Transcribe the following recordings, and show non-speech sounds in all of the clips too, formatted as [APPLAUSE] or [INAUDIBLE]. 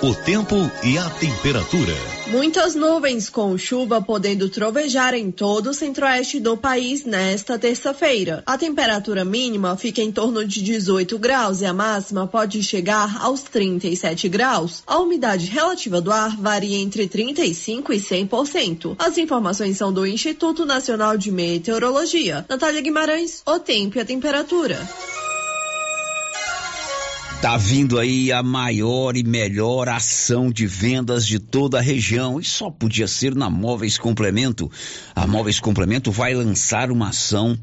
o tempo e a temperatura. Muitas nuvens com chuva podendo trovejar em todo o centro-oeste do país nesta terça-feira. A temperatura mínima fica em torno de 18 graus e a máxima pode chegar aos 37 graus. A umidade relativa do ar varia entre 35 e 100%. As informações são do Instituto Nacional de Meteorologia. Natália Guimarães, o tempo e a temperatura. Tá vindo aí a maior e melhor ação de vendas de toda a região e só podia ser na Móveis Complemento. A Móveis Complemento vai lançar uma ação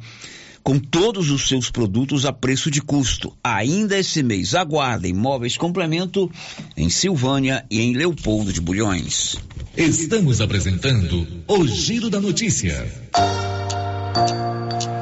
com todos os seus produtos a preço de custo. Ainda esse mês, aguardem Móveis Complemento em Silvânia e em Leopoldo de Bulhões. Estamos apresentando o Giro da Notícia.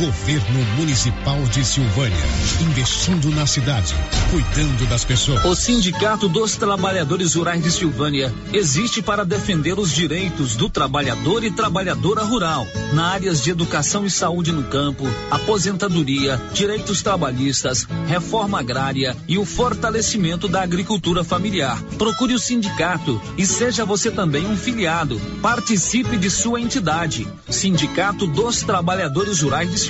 Governo Municipal de Silvânia, investindo na cidade, cuidando das pessoas. O Sindicato dos Trabalhadores Rurais de Silvânia existe para defender os direitos do trabalhador e trabalhadora rural, na áreas de educação e saúde no campo, aposentadoria, direitos trabalhistas, reforma agrária e o fortalecimento da agricultura familiar. Procure o sindicato e seja você também um filiado. Participe de sua entidade. Sindicato dos Trabalhadores Rurais de Silvânia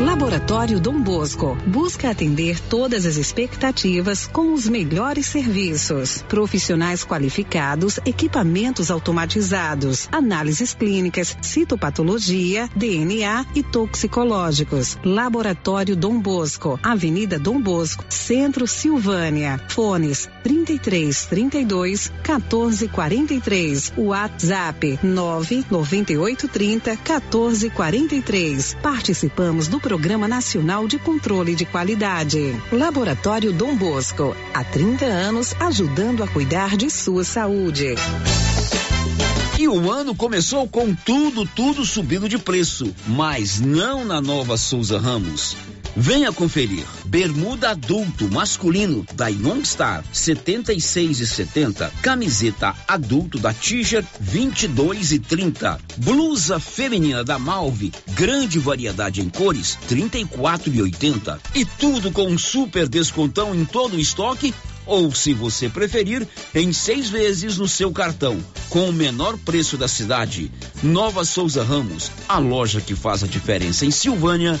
Laboratório Dom Bosco busca atender todas as expectativas com os melhores serviços. Profissionais qualificados, equipamentos automatizados, análises clínicas, citopatologia, DNA e toxicológicos. Laboratório Dom Bosco, Avenida Dom Bosco, Centro Silvânia. Fones 33 32 14 43. WhatsApp 9 98 30 14 43. Participamos do Programa Nacional de Controle de Qualidade. Laboratório Dom Bosco, há 30 anos ajudando a cuidar de sua saúde. E o ano começou com tudo, tudo subindo de preço, mas não na nova Souza Ramos. Venha conferir. Bermuda adulto masculino da Youngstar 76 e 70. Camiseta adulto da Tiger 22 e 30. Blusa feminina da Malve, grande variedade em cores 34 e 80. E tudo com um super descontão em todo o estoque ou, se você preferir, em seis vezes no seu cartão, com o menor preço da cidade. Nova Souza Ramos, a loja que faz a diferença em Silvânia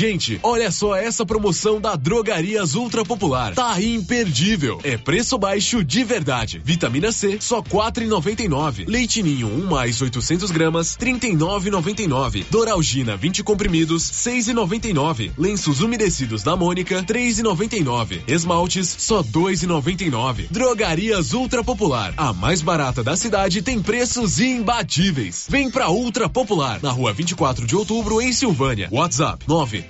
Gente, olha só essa promoção da Drogarias Ultra Popular. Tá imperdível. É preço baixo de verdade. Vitamina C, só quatro e noventa nove. Leite Ninho, um mais 800 gramas, trinta e nove noventa e nove. Doralgina, 20 comprimidos, seis e noventa e nove. Lenços umedecidos da Mônica, três e noventa e nove. Esmaltes, só dois e noventa e nove. Drogarias Ultra Popular, a mais barata da cidade, tem preços imbatíveis. Vem pra Ultra Popular, na rua 24 de outubro, em Silvânia. WhatsApp, nove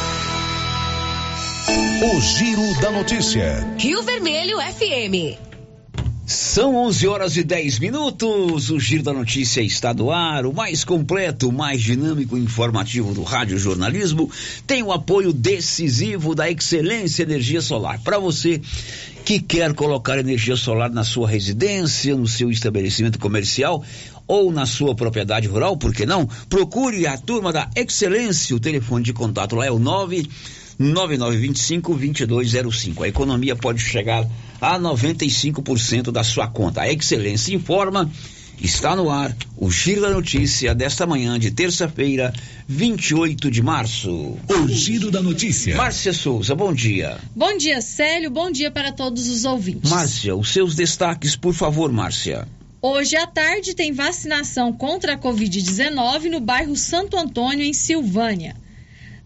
O Giro da Notícia. Rio Vermelho FM. São 11 horas e 10 minutos. O Giro da Notícia está no ar. O mais completo, o mais dinâmico e informativo do rádio jornalismo tem o apoio decisivo da Excelência Energia Solar. Para você que quer colocar energia solar na sua residência, no seu estabelecimento comercial ou na sua propriedade rural, por que não? Procure a turma da Excelência. O telefone de contato lá é o 9 9925-2205. A economia pode chegar a 95% da sua conta. A Excelência informa. Está no ar o Giro da Notícia desta manhã de terça-feira, 28 de março. O Giro da Notícia. Márcia Souza, bom dia. Bom dia, Célio. Bom dia para todos os ouvintes. Márcia, os seus destaques, por favor, Márcia. Hoje à tarde tem vacinação contra a Covid-19 no bairro Santo Antônio, em Silvânia.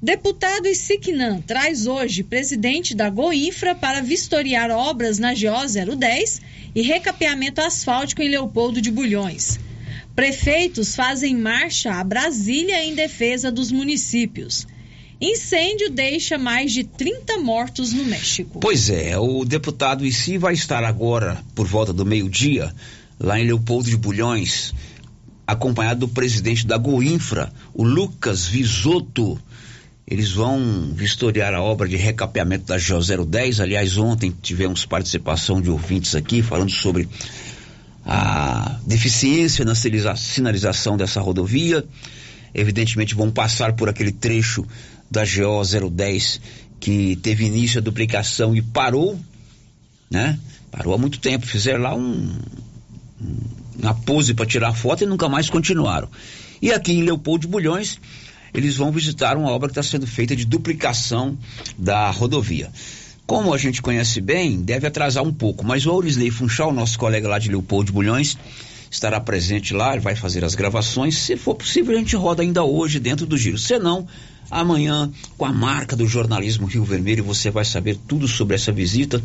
Deputado Isiquinã traz hoje presidente da Goinfra para vistoriar obras na GO 010 e recapeamento asfáltico em Leopoldo de Bulhões. Prefeitos fazem marcha a Brasília em defesa dos municípios. Incêndio deixa mais de 30 mortos no México. Pois é, o deputado Issi vai estar agora, por volta do meio-dia, lá em Leopoldo de Bulhões, acompanhado do presidente da Goinfra, o Lucas Visoto. Eles vão vistoriar a obra de recapeamento da GO 010. Aliás, ontem tivemos participação de ouvintes aqui falando sobre a deficiência na sinalização dessa rodovia. Evidentemente, vão passar por aquele trecho da GO 010 que teve início a duplicação e parou, né? Parou há muito tempo. Fizeram lá um, uma pose para tirar foto e nunca mais continuaram. E aqui em Leopoldo de Bulhões eles vão visitar uma obra que está sendo feita de duplicação da rodovia. Como a gente conhece bem, deve atrasar um pouco, mas o Aurisley Funchal, nosso colega lá de Leopoldo de Bulhões, estará presente lá, vai fazer as gravações. Se for possível, a gente roda ainda hoje dentro do giro. Se não, amanhã, com a marca do jornalismo Rio Vermelho, você vai saber tudo sobre essa visita.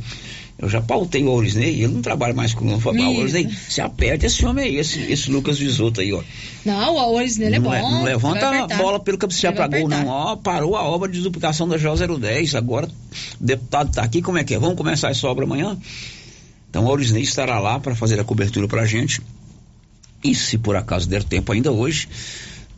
Eu já pautei o Aurisney, ele não trabalha mais com o Aurisney, se aperte esse homem aí, esse, esse Lucas Visoto aí, ó. Não, o Aurisney é bom. Não levanta a bola pelo cabecear pra gol, não. Ó, parou a obra de duplicação da GO 010, agora o deputado tá aqui, como é que é? Vamos começar essa obra amanhã? Então o Aurisney estará lá para fazer a cobertura pra gente. E se por acaso der tempo ainda hoje,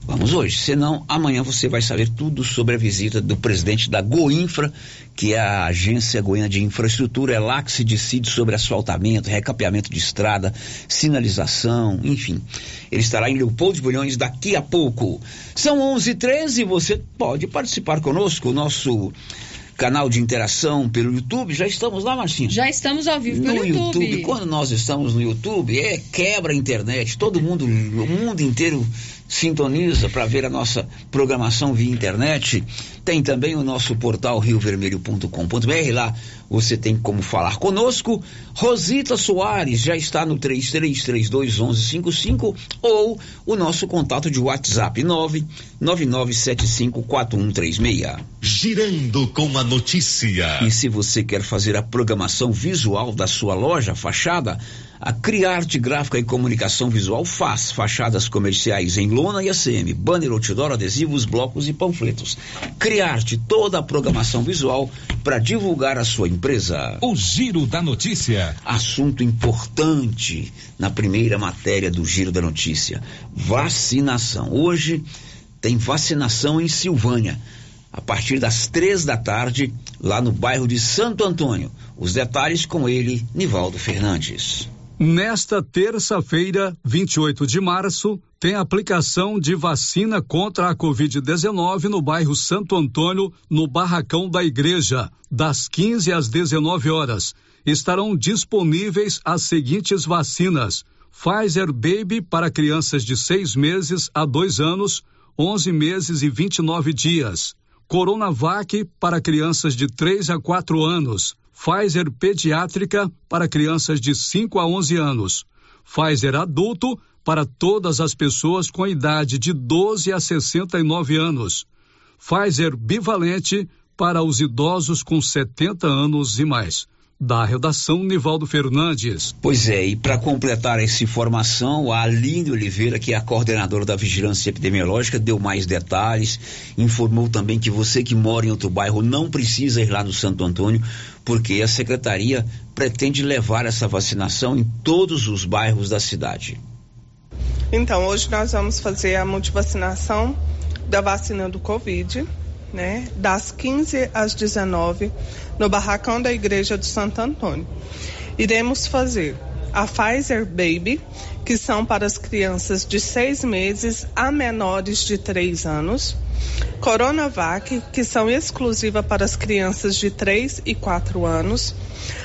Vamos hoje, senão amanhã você vai saber tudo sobre a visita do presidente da Goinfra, que é a Agência Goiana de Infraestrutura, é lá que se decide sobre asfaltamento, recapeamento de estrada, sinalização, enfim. Ele estará em Leopoldo de Bulhões daqui a pouco. São 11:13, você pode participar conosco, o nosso canal de interação pelo YouTube, já estamos lá, Marcinho? Já estamos ao vivo pelo no YouTube. YouTube. Quando nós estamos no YouTube, é quebra a internet, todo mundo, o mundo inteiro sintoniza para ver a nossa programação via internet. Tem também o nosso portal riovermelho.com.br. Lá você tem como falar conosco. Rosita Soares já está no 33321155 ou o nosso contato de WhatsApp 999754136. Girando com a notícia. E se você quer fazer a programação visual da sua loja, fachada, a Criarte Gráfica e Comunicação Visual faz fachadas comerciais em lona e ACM, banner, outdoor, adesivos, blocos e panfletos. Criarte toda a programação visual para divulgar a sua empresa. O Giro da Notícia. Assunto importante na primeira matéria do Giro da Notícia: vacinação. Hoje tem vacinação em Silvânia a partir das três da tarde, lá no bairro de Santo Antônio. Os detalhes com ele, Nivaldo Fernandes. Nesta terça-feira, 28 de março, tem aplicação de vacina contra a Covid-19 no bairro Santo Antônio, no Barracão da Igreja, das 15 às 19 horas. Estarão disponíveis as seguintes vacinas: Pfizer Baby para crianças de 6 meses a 2 anos, 11 meses e 29 dias. Coronavac para crianças de 3 a 4 anos. Pfizer pediátrica para crianças de 5 a 11 anos, Pfizer adulto para todas as pessoas com idade de 12 a 69 anos, Pfizer bivalente para os idosos com 70 anos e mais. Da redação, Nivaldo Fernandes. Pois é, e para completar essa informação, a Aline Oliveira, que é a coordenadora da Vigilância Epidemiológica, deu mais detalhes, informou também que você que mora em outro bairro não precisa ir lá no Santo Antônio, porque a secretaria pretende levar essa vacinação em todos os bairros da cidade. Então, hoje nós vamos fazer a multivacinação da vacina do Covid, né, das 15 às 19 no barracão da Igreja de Santo Antônio. Iremos fazer a Pfizer Baby, que são para as crianças de seis meses a menores de três anos. Coronavac, que são exclusiva para as crianças de 3 e 4 anos.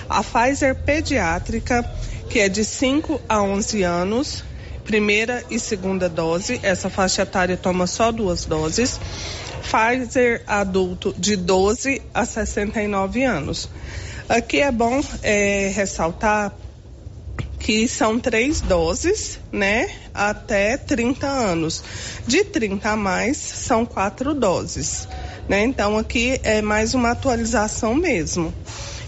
A Pfizer Pediátrica, que é de 5 a 11 anos, primeira e segunda dose. Essa faixa etária toma só duas doses. Pfizer adulto de 12 a 69 anos. Aqui é bom é, ressaltar que são três doses, né? Até 30 anos. De 30 a mais, são quatro doses. Né? Então, aqui é mais uma atualização mesmo.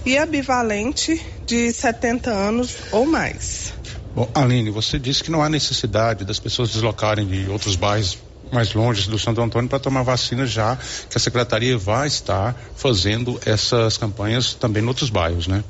E a bivalente de 70 anos ou mais. Bom, Aline, você disse que não há necessidade das pessoas deslocarem de outros bairros mais longe do Santo Antônio para tomar vacina já que a secretaria vai estar fazendo essas campanhas também em outros bairros, né?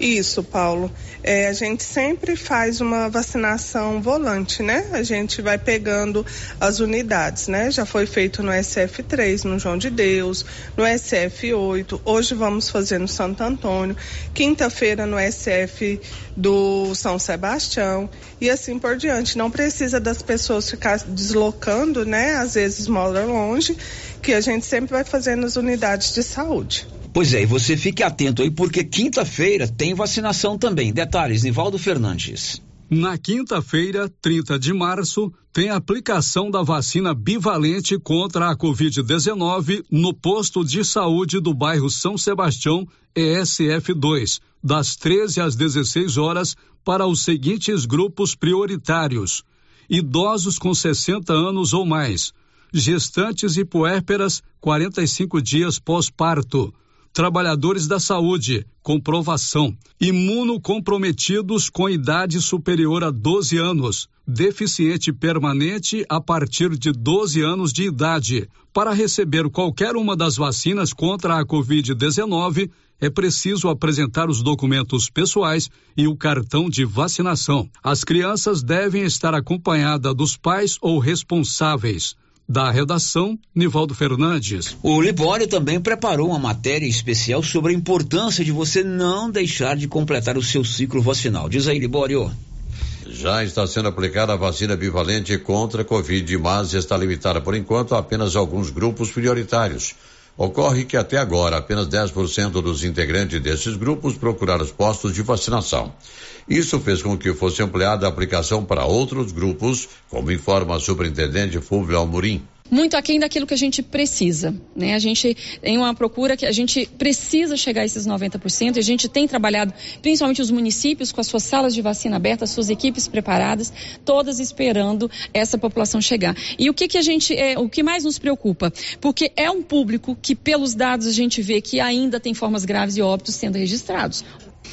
Isso, Paulo. É, a gente sempre faz uma vacinação volante, né? A gente vai pegando as unidades, né? Já foi feito no SF3, no João de Deus, no SF8. Hoje vamos fazer no Santo Antônio. Quinta-feira no SF do São Sebastião e assim por diante. Não precisa das pessoas ficar deslocando, né? Às vezes moram longe, que a gente sempre vai fazer nas unidades de saúde. Pois é, e você fique atento aí, porque quinta-feira tem vacinação também. Detalhes, Nivaldo Fernandes. Na quinta-feira, 30 de março, tem aplicação da vacina bivalente contra a Covid-19 no posto de saúde do bairro São Sebastião, ESF2, das 13 às 16 horas, para os seguintes grupos prioritários: idosos com 60 anos ou mais, gestantes e puérperas 45 dias pós-parto trabalhadores da saúde, comprovação, imunocomprometidos com idade superior a 12 anos, deficiente permanente a partir de 12 anos de idade. Para receber qualquer uma das vacinas contra a Covid-19, é preciso apresentar os documentos pessoais e o cartão de vacinação. As crianças devem estar acompanhadas dos pais ou responsáveis. Da redação, Nivaldo Fernandes. O Libório também preparou uma matéria especial sobre a importância de você não deixar de completar o seu ciclo vacinal. Diz aí, Libório. Já está sendo aplicada a vacina bivalente contra a Covid, mas está limitada por enquanto a apenas alguns grupos prioritários. Ocorre que até agora apenas 10% dos integrantes desses grupos procuraram os postos de vacinação. Isso fez com que fosse ampliada a aplicação para outros grupos, como informa a superintendente Fulvio Almorim muito aquém daquilo que a gente precisa. Né? A gente tem uma procura que a gente precisa chegar a esses 90%. A gente tem trabalhado, principalmente os municípios, com as suas salas de vacina abertas, suas equipes preparadas, todas esperando essa população chegar. E o que, que a gente, é, o que mais nos preocupa? Porque é um público que, pelos dados, a gente vê que ainda tem formas graves e óbitos sendo registrados.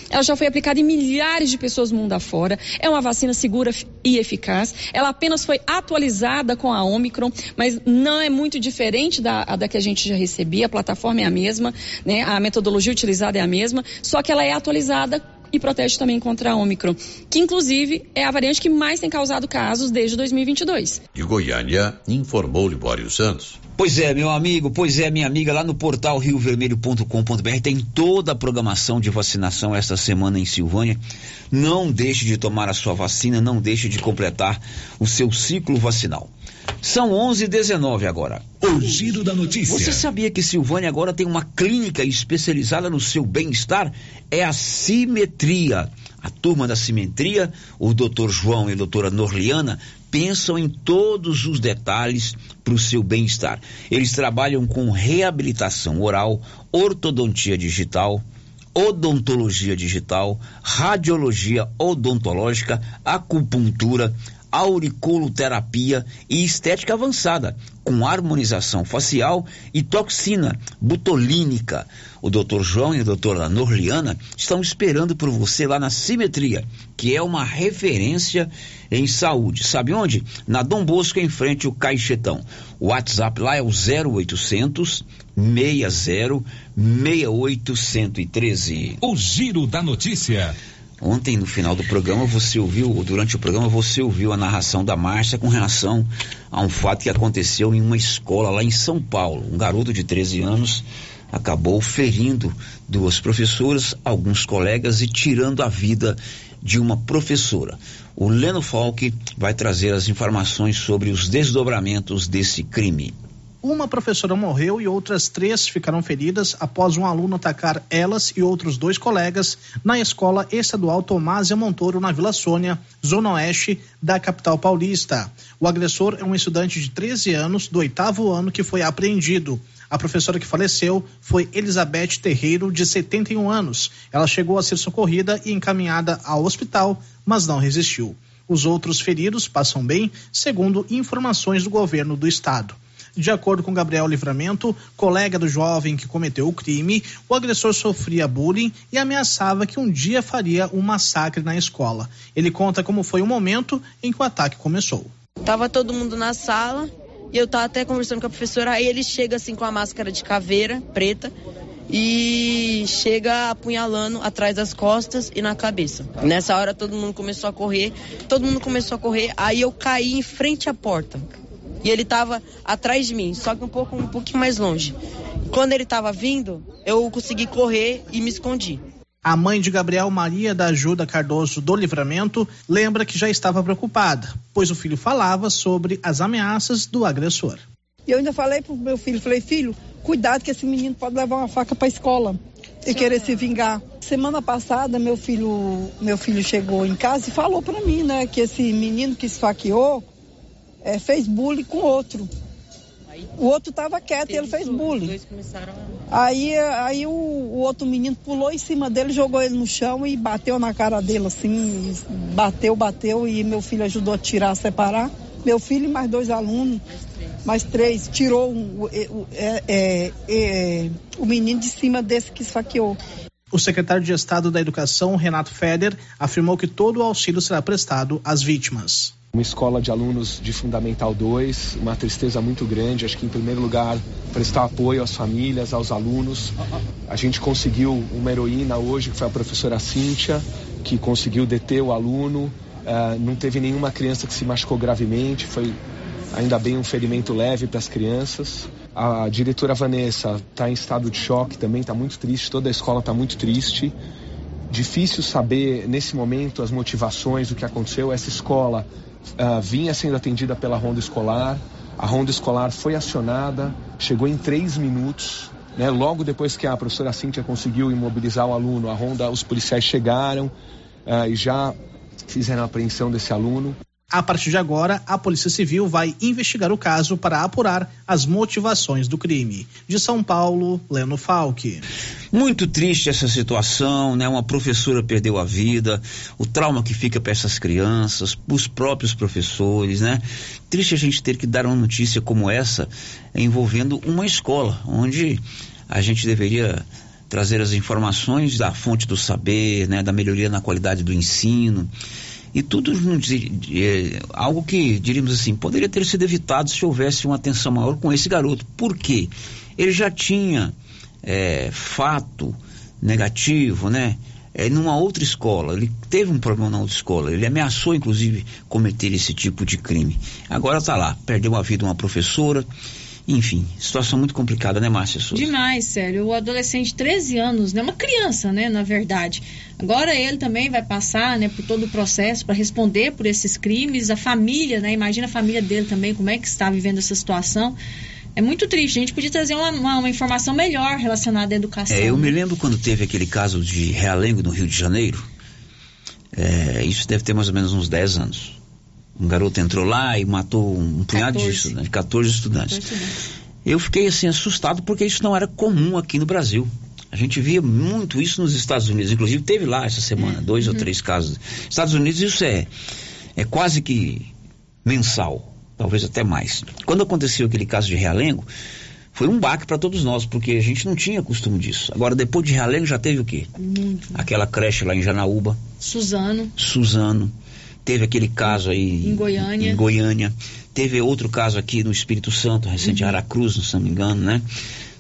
Ela já foi aplicada em milhares de pessoas mundo afora. É uma vacina segura e eficaz. Ela apenas foi atualizada com a Omicron, mas não é muito diferente da, da que a gente já recebia. A plataforma é a mesma, né? a metodologia utilizada é a mesma, só que ela é atualizada e protege também contra a Omicron, que inclusive é a variante que mais tem causado casos desde 2022. De Goiânia, informou Libório Santos. Pois é, meu amigo, pois é, minha amiga, lá no portal riovermelho.com.br tem toda a programação de vacinação esta semana em Silvânia. Não deixe de tomar a sua vacina, não deixe de completar o seu ciclo vacinal. São 11 e 19 agora. O giro da notícia. Você sabia que Silvânia agora tem uma clínica especializada no seu bem-estar? É a Simetria. A turma da Simetria, o doutor João e a doutora Norliana, pensam em todos os detalhes para o seu bem-estar. Eles trabalham com reabilitação oral, ortodontia digital, odontologia digital, radiologia odontológica, acupuntura, auriculoterapia e estética avançada, com harmonização facial e toxina butolínica. O Dr. João e a doutora Norliana estão esperando por você lá na Simetria, que é uma referência em saúde. Sabe onde? Na Dom Bosco, em frente ao Caixetão. O WhatsApp lá é o 0800 60 6813. O Giro da Notícia. Ontem, no final do programa, você ouviu, ou durante o programa, você ouviu a narração da Márcia com relação a um fato que aconteceu em uma escola lá em São Paulo. Um garoto de 13 anos acabou ferindo duas professoras, alguns colegas e tirando a vida de uma professora. O Leno Falck vai trazer as informações sobre os desdobramentos desse crime. Uma professora morreu e outras três ficaram feridas após um aluno atacar elas e outros dois colegas na escola estadual Tomásia Montoro, na Vila Sônia, zona oeste da capital paulista. O agressor é um estudante de 13 anos, do oitavo ano, que foi apreendido. A professora que faleceu foi Elizabeth Terreiro, de 71 anos. Ela chegou a ser socorrida e encaminhada ao hospital, mas não resistiu. Os outros feridos passam bem, segundo informações do governo do estado. De acordo com Gabriel Livramento, colega do jovem que cometeu o crime, o agressor sofria bullying e ameaçava que um dia faria um massacre na escola. Ele conta como foi o momento em que o ataque começou. Tava todo mundo na sala e eu tava até conversando com a professora, aí ele chega assim com a máscara de caveira preta e chega apunhalando atrás das costas e na cabeça. Nessa hora todo mundo começou a correr, todo mundo começou a correr, aí eu caí em frente à porta. E ele estava atrás de mim, só que um pouco um pouquinho mais longe. Quando ele estava vindo, eu consegui correr e me escondi. A mãe de Gabriel Maria da Ajuda Cardoso do Livramento lembra que já estava preocupada, pois o filho falava sobre as ameaças do agressor. E eu ainda falei pro meu filho, falei, filho, cuidado que esse menino pode levar uma faca para a escola e querer se vingar. Semana passada, meu filho, meu filho chegou em casa e falou para mim, né, que esse menino que esfaqueou é, fez bullying com outro. O outro estava quieto e ele fez bullying. Aí, aí o, o, outro menino pulou em cima dele, jogou ele no chão e bateu na cara dele assim. Bateu, bateu e meu filho ajudou a tirar, a separar. Meu filho e mais dois alunos, mais três, tirou um, o, é, é, é, o menino de cima desse que esfaqueou. O secretário de Estado da Educação, Renato Feder, afirmou que todo o auxílio será prestado às vítimas uma escola de alunos de Fundamental 2, uma tristeza muito grande. Acho que, em primeiro lugar, prestar apoio às famílias, aos alunos. A gente conseguiu uma heroína hoje, que foi a professora Cíntia, que conseguiu deter o aluno. Uh, não teve nenhuma criança que se machucou gravemente, foi ainda bem um ferimento leve para as crianças. A diretora Vanessa está em estado de choque também, está muito triste, toda a escola está muito triste. Difícil saber nesse momento as motivações do que aconteceu. Essa escola uh, vinha sendo atendida pela ronda escolar. A ronda escolar foi acionada, chegou em três minutos. Né? Logo depois que a professora Cíntia conseguiu imobilizar o aluno, a ronda, os policiais chegaram uh, e já fizeram a apreensão desse aluno. A partir de agora, a Polícia Civil vai investigar o caso para apurar as motivações do crime. De São Paulo, Leno Falck. Muito triste essa situação, né? Uma professora perdeu a vida, o trauma que fica para essas crianças, os próprios professores, né? Triste a gente ter que dar uma notícia como essa envolvendo uma escola, onde a gente deveria trazer as informações da fonte do saber, né? Da melhoria na qualidade do ensino e tudo é, algo que, diríamos assim, poderia ter sido evitado se houvesse uma atenção maior com esse garoto. Por quê? Ele já tinha é, fato negativo, né? É, numa outra escola, ele teve um problema na outra escola, ele ameaçou inclusive cometer esse tipo de crime. Agora está lá, perdeu a vida uma professora, enfim, situação muito complicada, né, Márcia Souza? Demais, sério. O adolescente de 13 anos, né? Uma criança, né, na verdade. Agora ele também vai passar, né, por todo o processo para responder por esses crimes. A família, né? Imagina a família dele também, como é que está vivendo essa situação. É muito triste. A gente podia trazer uma, uma, uma informação melhor relacionada à educação. É, eu me lembro quando teve aquele caso de Realengo no Rio de Janeiro. É, isso deve ter mais ou menos uns 10 anos um garoto entrou lá e matou um punhado 14. de estudantes, 14 estudantes. 14 Eu fiquei assim assustado porque isso não era comum aqui no Brasil. A gente via muito isso nos Estados Unidos, inclusive teve lá essa semana, dois uhum. ou três casos. Estados Unidos isso é é quase que mensal, talvez até mais. Quando aconteceu aquele caso de Realengo, foi um baque para todos nós, porque a gente não tinha costume disso. Agora, depois de Realengo, já teve o quê? Muito. Aquela creche lá em Janaúba, Suzano, Suzano. Teve aquele caso aí Em Goiânia. em Goiânia. Teve outro caso aqui no Espírito Santo, recente Uhum. Aracruz, se não me engano, né?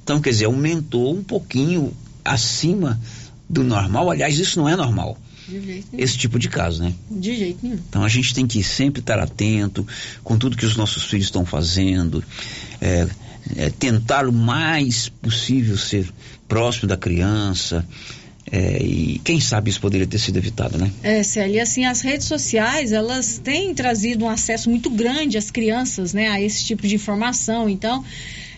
Então, quer dizer, aumentou um pouquinho acima do normal. Aliás, isso não é normal, de jeito nenhum. esse tipo de caso, né? De jeito nenhum. Então a gente tem que sempre estar atento com tudo que os nossos filhos estão fazendo, é, é, tentar o mais possível ser próximo da criança. É, e quem sabe isso poderia ter sido evitado, né? É, Célia, assim, as redes sociais, elas têm trazido um acesso muito grande às crianças, né, a esse tipo de informação. Então,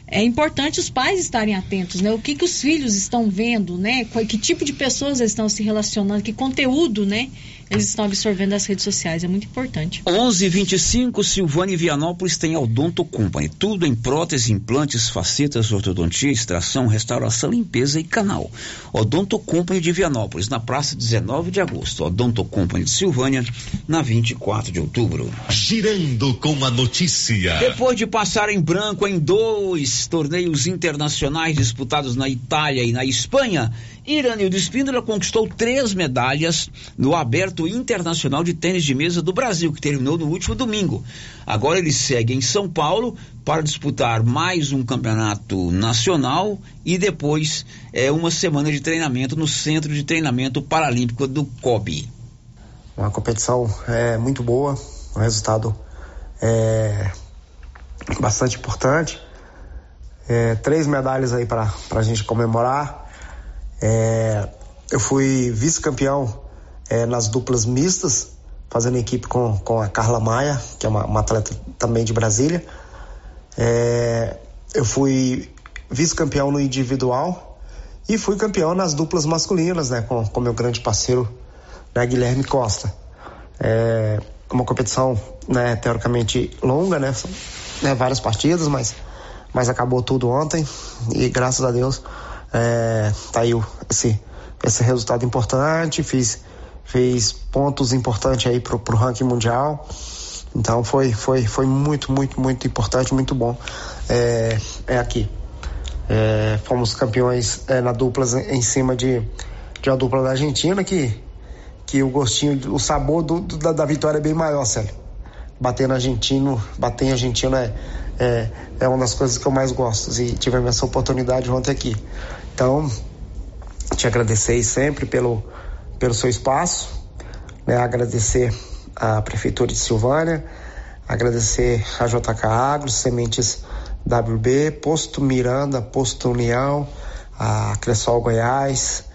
é importante os pais estarem atentos, né? O que, que os filhos estão vendo, né? Que tipo de pessoas estão se relacionando, que conteúdo, né? Eles estão absorvendo das redes sociais. É muito importante. 11:25 Silvânia e Vianópolis tem a Odonto Company. Tudo em prótese, implantes, facetas, ortodontia, extração, restauração, limpeza e canal. Odonto Company de Vianópolis, na praça 19 de agosto. Odonto Company de Silvânia, na 24 de outubro. Girando com a notícia. Depois de passar em branco em dois torneios internacionais disputados na Itália e na Espanha, Iranildo Espíndola conquistou três medalhas no Aberto Internacional de Tênis de Mesa do Brasil, que terminou no último domingo. Agora ele segue em São Paulo para disputar mais um campeonato nacional e depois é, uma semana de treinamento no Centro de Treinamento Paralímpico do COB. Uma competição é, muito boa, um resultado é, bastante importante. É, três medalhas aí para a gente comemorar. É, eu fui vice-campeão é, nas duplas mistas, fazendo equipe com, com a Carla Maia, que é uma, uma atleta também de Brasília. É, eu fui vice-campeão no individual e fui campeão nas duplas masculinas, né, com, com meu grande parceiro né, Guilherme Costa. É uma competição, né, teoricamente longa, né, são né, várias partidas, mas, mas acabou tudo ontem e graças a Deus é, tá aí esse, esse resultado importante, fiz, fiz pontos importantes aí pro, pro ranking mundial. Então foi, foi, foi muito, muito, muito importante, muito bom. É, é aqui. É, fomos campeões é, na dupla em cima de, de uma dupla da Argentina que, que o gostinho, o sabor do, do- da, da vitória é bem maior, Célio. Bater no argentino, bater em argentino é, é, é uma das coisas que eu mais gosto e tivemos essa oportunidade ontem aqui. Então, te agradecer sempre pelo, pelo seu espaço, né? agradecer à Prefeitura de Silvânia, agradecer a JK Agro, Sementes WB, Posto Miranda, Posto União, a Cressol Goiás,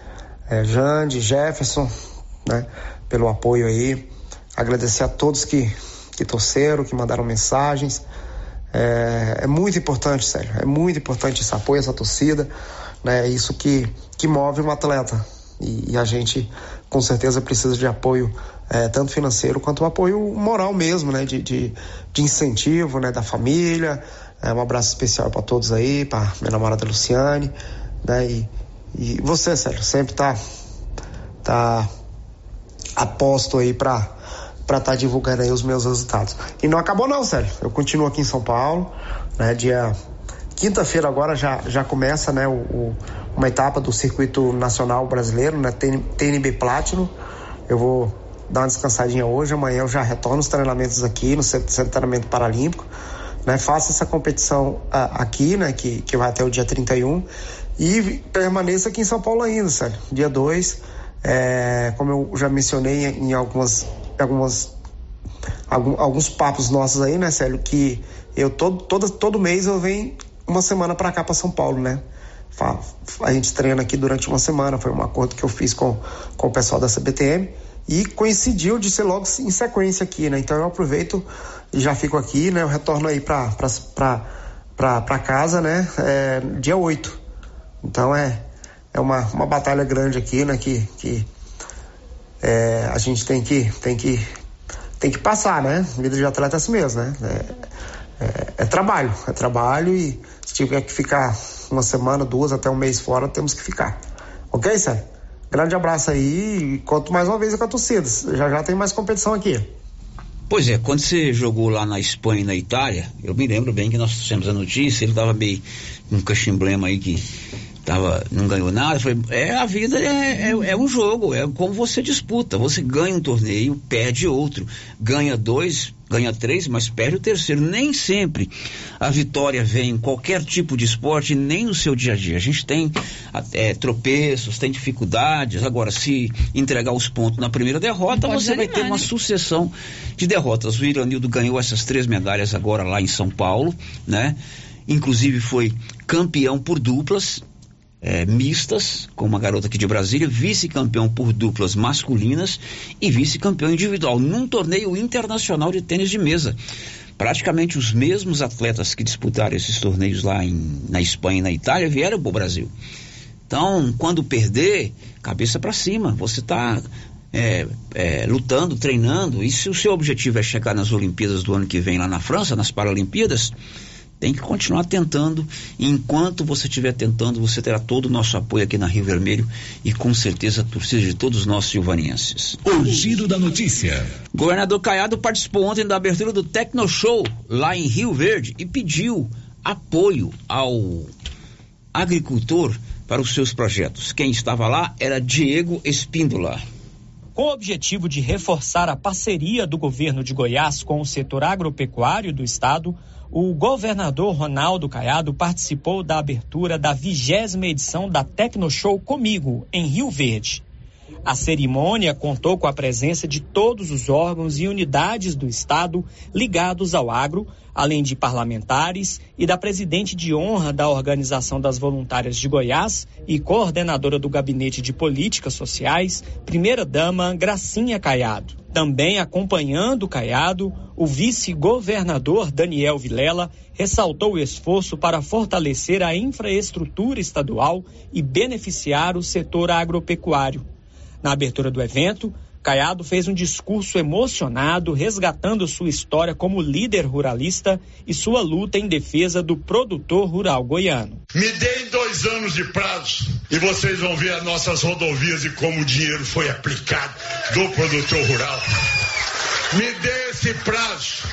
eh, Jande, Jefferson, né? pelo apoio aí. Agradecer a todos que, que torceram, que mandaram mensagens. É, é muito importante, sério. É muito importante esse apoio, essa torcida. Né? É isso que, que move um atleta. E, e a gente, com certeza, precisa de apoio, é, tanto financeiro quanto um apoio moral mesmo, né? De, de, de incentivo, né? Da família. É, um abraço especial para todos aí, para minha namorada Luciane, né? E, e você, Sérgio, sempre tá, tá aposto aí para para estar divulgando aí os meus resultados. E não acabou não, Sérgio. Eu continuo aqui em São Paulo, né? Dia quinta-feira agora já já começa, né? O, o- uma etapa do circuito nacional brasileiro, né? TN TNB Platinum. Eu vou dar uma descansadinha hoje, amanhã eu já retorno os treinamentos aqui no Centro de Treinamento Paralímpico, né? Faço essa competição ah, aqui, né? Que, que vai até o dia 31 e permaneça aqui em São Paulo ainda, Sérgio. Dia 2, é, como eu já mencionei em algumas, algumas algum- alguns papos nossos aí, né, Célio? Que eu todo, todo, todo mês eu venho uma semana para cá, para São Paulo, né? A gente treina aqui durante uma semana, foi um acordo que eu fiz com, com o pessoal da CBTM e coincidiu de ser logo em sequência aqui, né? Então eu aproveito e já fico aqui, né? Eu retorno aí para para casa, né? É, dia 8. Então é, é uma, uma batalha grande aqui, né? Que, que é, a gente tem que, tem que tem que passar, né? Vida de atleta é assim mesmo, né? É, é- é trabalho, é trabalho e se tiver que ficar uma semana, duas, até um mês fora, temos que ficar. Ok, Sérgio? Grande abraço aí e conto mais uma vez com a torcida. Já já tem mais competição aqui. Pois é, quando você jogou lá na Espanha e na Itália, eu me lembro bem que nós fizemos a notícia, ele tava meio um cachimblema aí que tava, não ganhou nada. Falei, é, a vida é, é, é, um jogo, é como você disputa. Você ganha um torneio, perde outro. Ganha dois, ganha três, mas perde o terceiro. Nem sempre a vitória vem em qualquer tipo de esporte, nem no seu dia a dia. A gente tem é, tropeços, tem dificuldades. Agora, se entregar os pontos na primeira derrota, você desanimar, vai ter uma né? sucessão de derrotas. O Iranildo ganhou essas três medalhas agora lá em São Paulo, né? Inclusive foi campeão por duplas, é, mistas, com uma garota aqui de Brasília, vice-campeão por duplas masculinas e vice-campeão individual num torneio internacional de tênis de mesa. Praticamente os mesmos atletas que disputaram esses torneios lá em, na Espanha e na Itália vieram para o Brasil. Então, quando perder, cabeça para cima. Você está é, é, lutando, treinando. E se o seu objetivo é chegar nas Olimpíadas do ano que vem lá na França, nas Paralimpíadas, tem que continuar tentando. E enquanto você estiver tentando, você terá todo o nosso apoio aqui na Rio Vermelho e com certeza a torcida de todos nós silvanienses. O giro da notícia. Governador Caiado participou ontem da abertura do Tecno Show lá em Rio Verde e pediu apoio ao agricultor para os seus projetos. Quem estava lá era Diego Espíndola. Com o objetivo de reforçar a parceria do governo de Goiás com o setor agropecuário do estado, o governador Ronaldo Caiado participou da abertura da vigésima edição da Tecnoshow Comigo, em Rio Verde. A cerimônia contou com a presença de todos os órgãos e unidades do Estado ligados ao agro, além de parlamentares e da presidente de honra da Organização das Voluntárias de Goiás e coordenadora do Gabinete de Políticas Sociais, primeira-dama Gracinha Caiado. Também acompanhando Caiado, o vice-governador Daniel Vilela ressaltou o esforço para fortalecer a infraestrutura estadual e beneficiar o setor agropecuário. Na abertura do evento, Caiado fez um discurso emocionado, resgatando sua história como líder ruralista e sua luta em defesa do produtor rural goiano. Me deem dois anos de prazo e vocês vão ver as nossas rodovias e como o dinheiro foi aplicado do produtor rural. Me dê esse prazo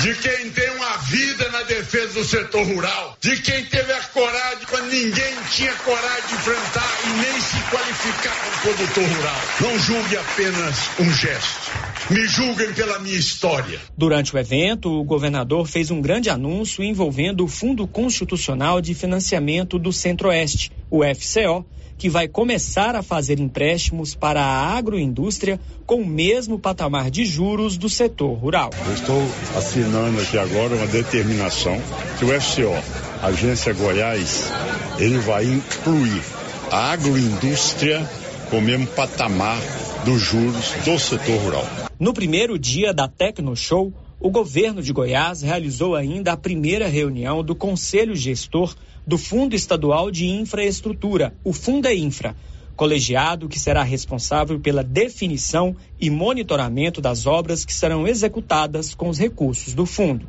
de quem tem uma vida na defesa do setor rural, de quem teve a coragem quando ninguém tinha coragem de enfrentar e nem se qualificar como produtor rural. Não julgue apenas um gesto. Me julguem pela minha história. Durante o evento, o governador fez um grande anúncio envolvendo o Fundo Constitucional de Financiamento do Centro-Oeste, o FCO, que vai começar a fazer empréstimos para a agroindústria com o mesmo patamar de juros do setor rural. Eu estou assinando aqui agora uma determinação que o FCO, Agência Goiás, ele vai incluir a agroindústria com o mesmo patamar dos juros do setor rural. No primeiro dia da Tecno Show, o governo de Goiás realizou ainda a primeira reunião do Conselho Gestor do Fundo Estadual de Infraestrutura, o Funda Infra, colegiado que será responsável pela definição e monitoramento das obras que serão executadas com os recursos do fundo.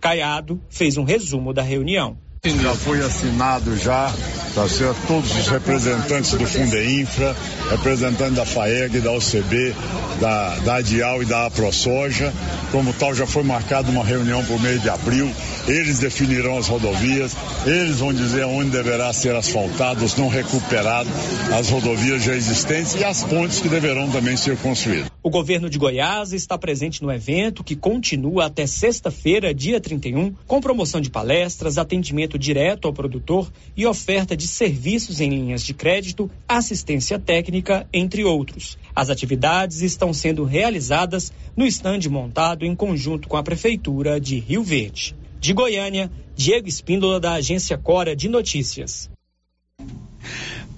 Caiado fez um resumo da reunião. Já foi assinado já, tá certo? Todos os representantes do Fundeinfra, representantes da FAEG, da OCB, da, da ADIAL e da AProSoja. Como tal, já foi marcada uma reunião por meio de abril. Eles definirão as rodovias, eles vão dizer onde deverá ser asfaltado, não recuperado as rodovias já existentes e as pontes que deverão também ser construídas. O governo de Goiás está presente no evento que continua até sexta-feira, dia 31, com promoção de palestras, atendimento direto ao produtor e oferta de serviços em linhas de crédito, assistência técnica, entre outros. As atividades estão sendo realizadas no estande montado em conjunto com a Prefeitura de Rio Verde. De Goiânia, Diego Espíndola, da agência Cora de Notícias.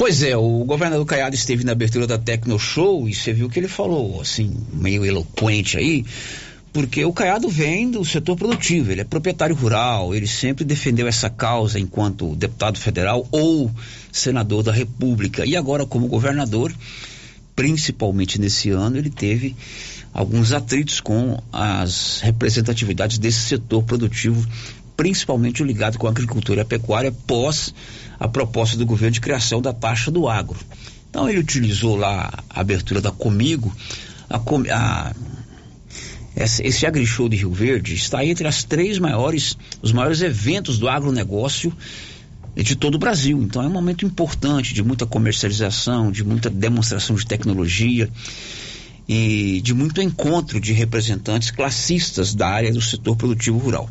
Pois é, o governador Caiado esteve na abertura da Tecno Show e você viu que ele falou, assim, meio eloquente aí, porque o Caiado vem do setor produtivo, ele é proprietário rural, ele sempre defendeu essa causa enquanto deputado federal ou senador da República. E agora, como governador, principalmente nesse ano, ele teve alguns atritos com as representatividades desse setor produtivo, principalmente ligado com a agricultura e a pecuária, pós a proposta do governo de criação da taxa do agro. Então ele utilizou lá a abertura da Comigo, a, a Esse, esse AgriShow de Rio Verde está entre as três maiores, os maiores eventos do agronegócio de todo o Brasil. Então é um momento importante de muita comercialização, de muita demonstração de tecnologia e de muito encontro de representantes classistas da área do setor produtivo rural.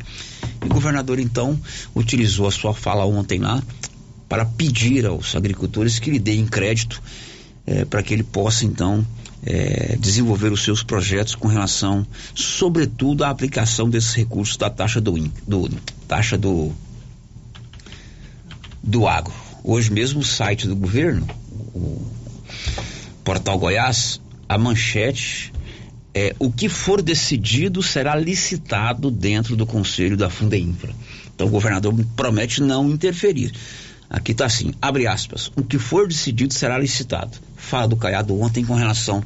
E o governador então utilizou a sua fala ontem lá para pedir aos agricultores que lhe deem crédito eh, para que ele possa então eh, desenvolver os seus projetos com relação, sobretudo, à aplicação desses recursos da taxa do, do taxa do do agro. Hoje mesmo o site do governo, o Portal Goiás, a manchete é o que for decidido será licitado dentro do conselho da Fundeinfra. Então o governador promete não interferir. Aqui está assim, abre aspas, o que for decidido será licitado. Fala do Caiado ontem com relação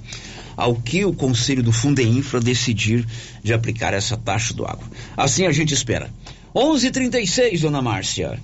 ao que o conselho do Fundeinfra decidir de aplicar essa taxa do agro. Assim a gente espera. 11:36, dona Márcia.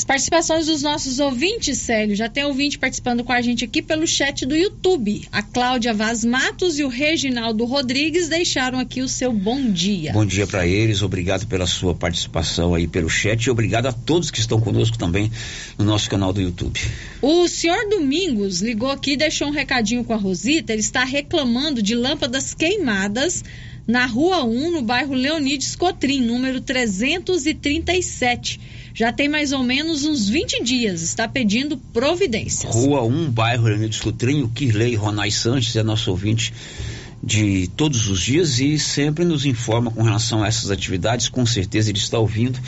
As participações dos nossos ouvintes, Célio, já tem ouvinte participando com a gente aqui pelo chat do YouTube. A Cláudia Vaz Matos e o Reginaldo Rodrigues deixaram aqui o seu bom dia. Bom dia para eles, obrigado pela sua participação aí pelo chat e obrigado a todos que estão conosco também no nosso canal do YouTube. O senhor Domingos ligou aqui e deixou um recadinho com a Rosita. Ele está reclamando de lâmpadas queimadas na Rua 1, no bairro Leonides Cotrim, número 337. Já tem mais ou menos uns 20 dias, está pedindo providências. Rua 1, bairro Leonides Cotrim, o Kirley Ronai Sanches é nosso ouvinte de todos os dias e sempre nos informa com relação a essas atividades, com certeza ele está ouvindo.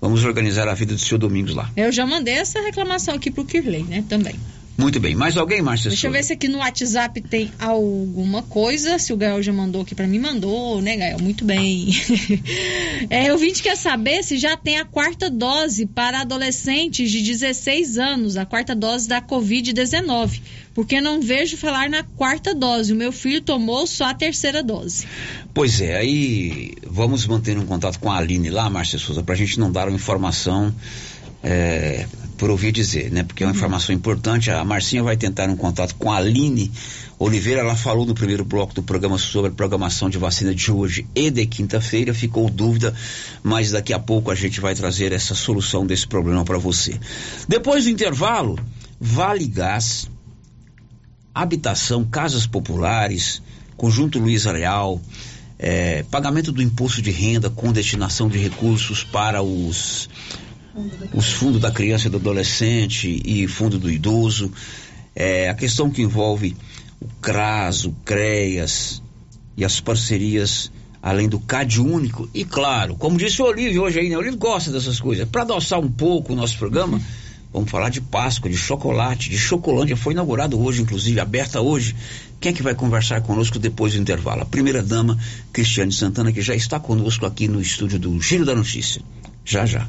Vamos organizar a vida do seu Domingos lá. Eu já mandei essa reclamação aqui pro Kirley, né, também. Muito bem. Mais alguém, Márcia? Deixa eu ver se aqui no WhatsApp tem alguma coisa. Se o Gael já mandou aqui para mim, mandou, né, Gael? Muito bem. [LAUGHS] é, o ouvinte quer saber se já tem a quarta dose para adolescentes de 16 anos, a quarta dose da Covid-19. Porque não vejo falar na quarta dose. O meu filho tomou só a terceira dose. Pois é, aí vamos manter um contato com a Aline lá, Márcia Souza, para a gente não dar uma informação. É, por ouvir dizer, né? Porque é uma uhum. informação importante. A Marcinha vai tentar um contato com a Aline Oliveira. Ela falou no primeiro bloco do programa sobre a programação de vacina de hoje e de quinta-feira. Ficou dúvida, mas daqui a pouco a gente vai trazer essa solução desse problema para você. Depois do intervalo, Vale Gás, habitação, casas populares, Conjunto Luiz Areal, é, pagamento do imposto de renda com destinação de recursos para os os fundos da criança e do adolescente e fundo do idoso, é, a questão que envolve o CRAS, o CREAS e as parcerias além do CAD único. E claro, como disse o Olívio hoje aí, né? O Olívio gosta dessas coisas. Para adoçar um pouco o nosso programa, vamos falar de Páscoa, de chocolate, de Chocolândia. Foi inaugurado hoje, inclusive, aberta hoje. Quem é que vai conversar conosco depois do intervalo? A primeira dama, Cristiane Santana, que já está conosco aqui no estúdio do Giro da Notícia. Já, já.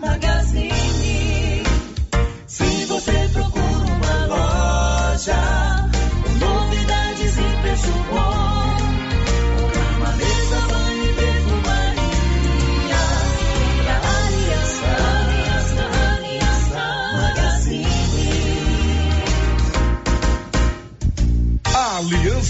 Magazine.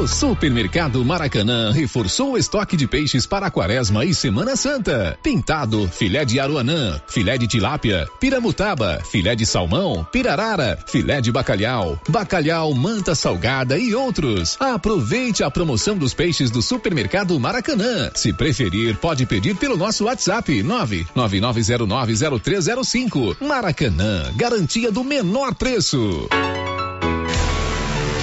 O Supermercado Maracanã reforçou o estoque de peixes para a quaresma e Semana Santa. Pintado, filé de aruanã, filé de tilápia, piramutaba, filé de salmão, pirarara, filé de bacalhau, bacalhau, manta salgada e outros. Aproveite a promoção dos peixes do Supermercado Maracanã. Se preferir, pode pedir pelo nosso WhatsApp 999090305. Maracanã, garantia do menor preço.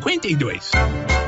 52.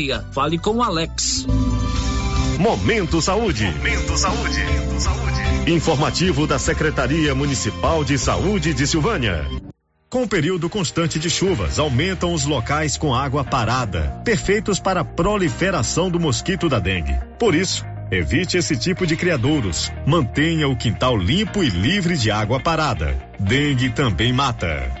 Fale com o Alex. Momento Saúde. Momento Saúde. Saúde. Informativo da Secretaria Municipal de Saúde de Silvânia. Com o período constante de chuvas, aumentam os locais com água parada, perfeitos para a proliferação do mosquito da dengue. Por isso, Evite esse tipo de criadouros. Mantenha o quintal limpo e livre de água parada. Dengue também mata.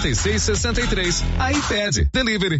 56 63. iPad Delivery.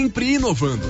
Sempre inovando.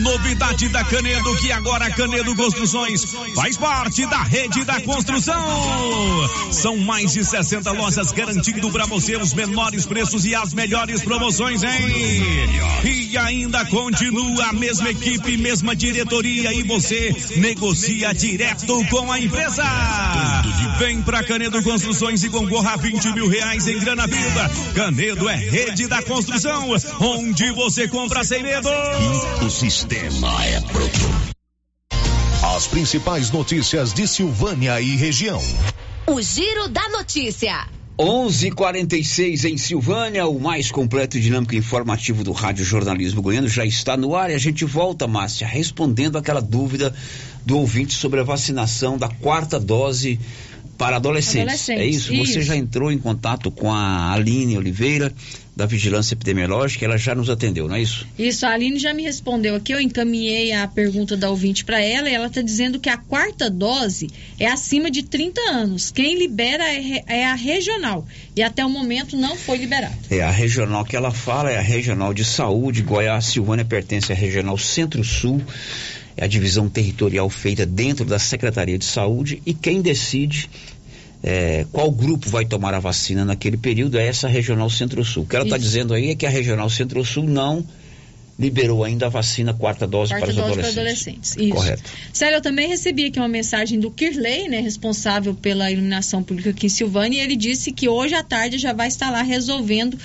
novidade da Canedo, que agora a Canedo Construções faz parte da rede da construção. São mais de 60 lojas garantindo para você os menores preços e as melhores promoções, hein? E ainda continua a mesma equipe, mesma diretoria e você negocia direto com a empresa. Vem pra Canedo Construções e concorra a 20 mil reais em grana viva. Canedo é rede da construção, onde você compra sem medo. O sistema é pronto. As principais notícias de Silvânia e região. O Giro da Notícia. 11:46 em Silvânia, o mais completo e dinâmico informativo do Rádio Jornalismo Goiano já está no ar e a gente volta, Márcia, respondendo aquela dúvida do ouvinte sobre a vacinação da quarta dose para adolescentes. Adolescentes, é isso? isso. Você já entrou em contato com a Aline Oliveira da Vigilância Epidemiológica, ela já nos atendeu, não é isso? Isso, a Aline já me respondeu aqui, eu encaminhei a pergunta da ouvinte para ela e ela está dizendo que a quarta dose é acima de 30 anos. Quem libera é, é a regional e até o momento não foi liberado. É, a regional que ela fala é a Regional de Saúde. Goiás, Silvânia pertence à Regional Centro-Sul. É a divisão territorial feita dentro da Secretaria de Saúde e quem decide é, qual grupo vai tomar a vacina naquele período é essa Regional Centro-Sul. O que ela está dizendo aí é que a Regional Centro-Sul não liberou ainda a vacina quarta dose Quarta para os dose para adolescentes. adolescentes. Isso. Correto. Célio, eu também recebi aqui uma mensagem do Kirley, né, responsável pela iluminação pública aqui em Silvânia, e ele disse que hoje à tarde já vai estar lá resolvendo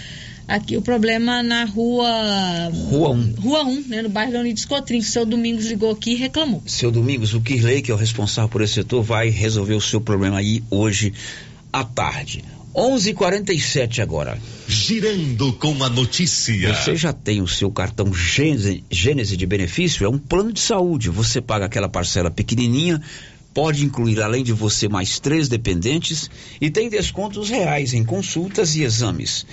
aqui o problema na rua Rua 1. Rua 1, né, no bairro Leonidas Cotrim, que o seu Domingos ligou aqui e reclamou. Seu Domingos, o Kirley, que é o responsável por esse setor, vai resolver o seu problema aí hoje à tarde. 11:47 agora. Girando com a notícia. Você já tem o seu cartão Gênese, Gênese de benefício? É um plano de saúde. Você paga aquela parcela pequenininha, pode incluir além de você mais três dependentes e tem descontos reais em consultas e exames.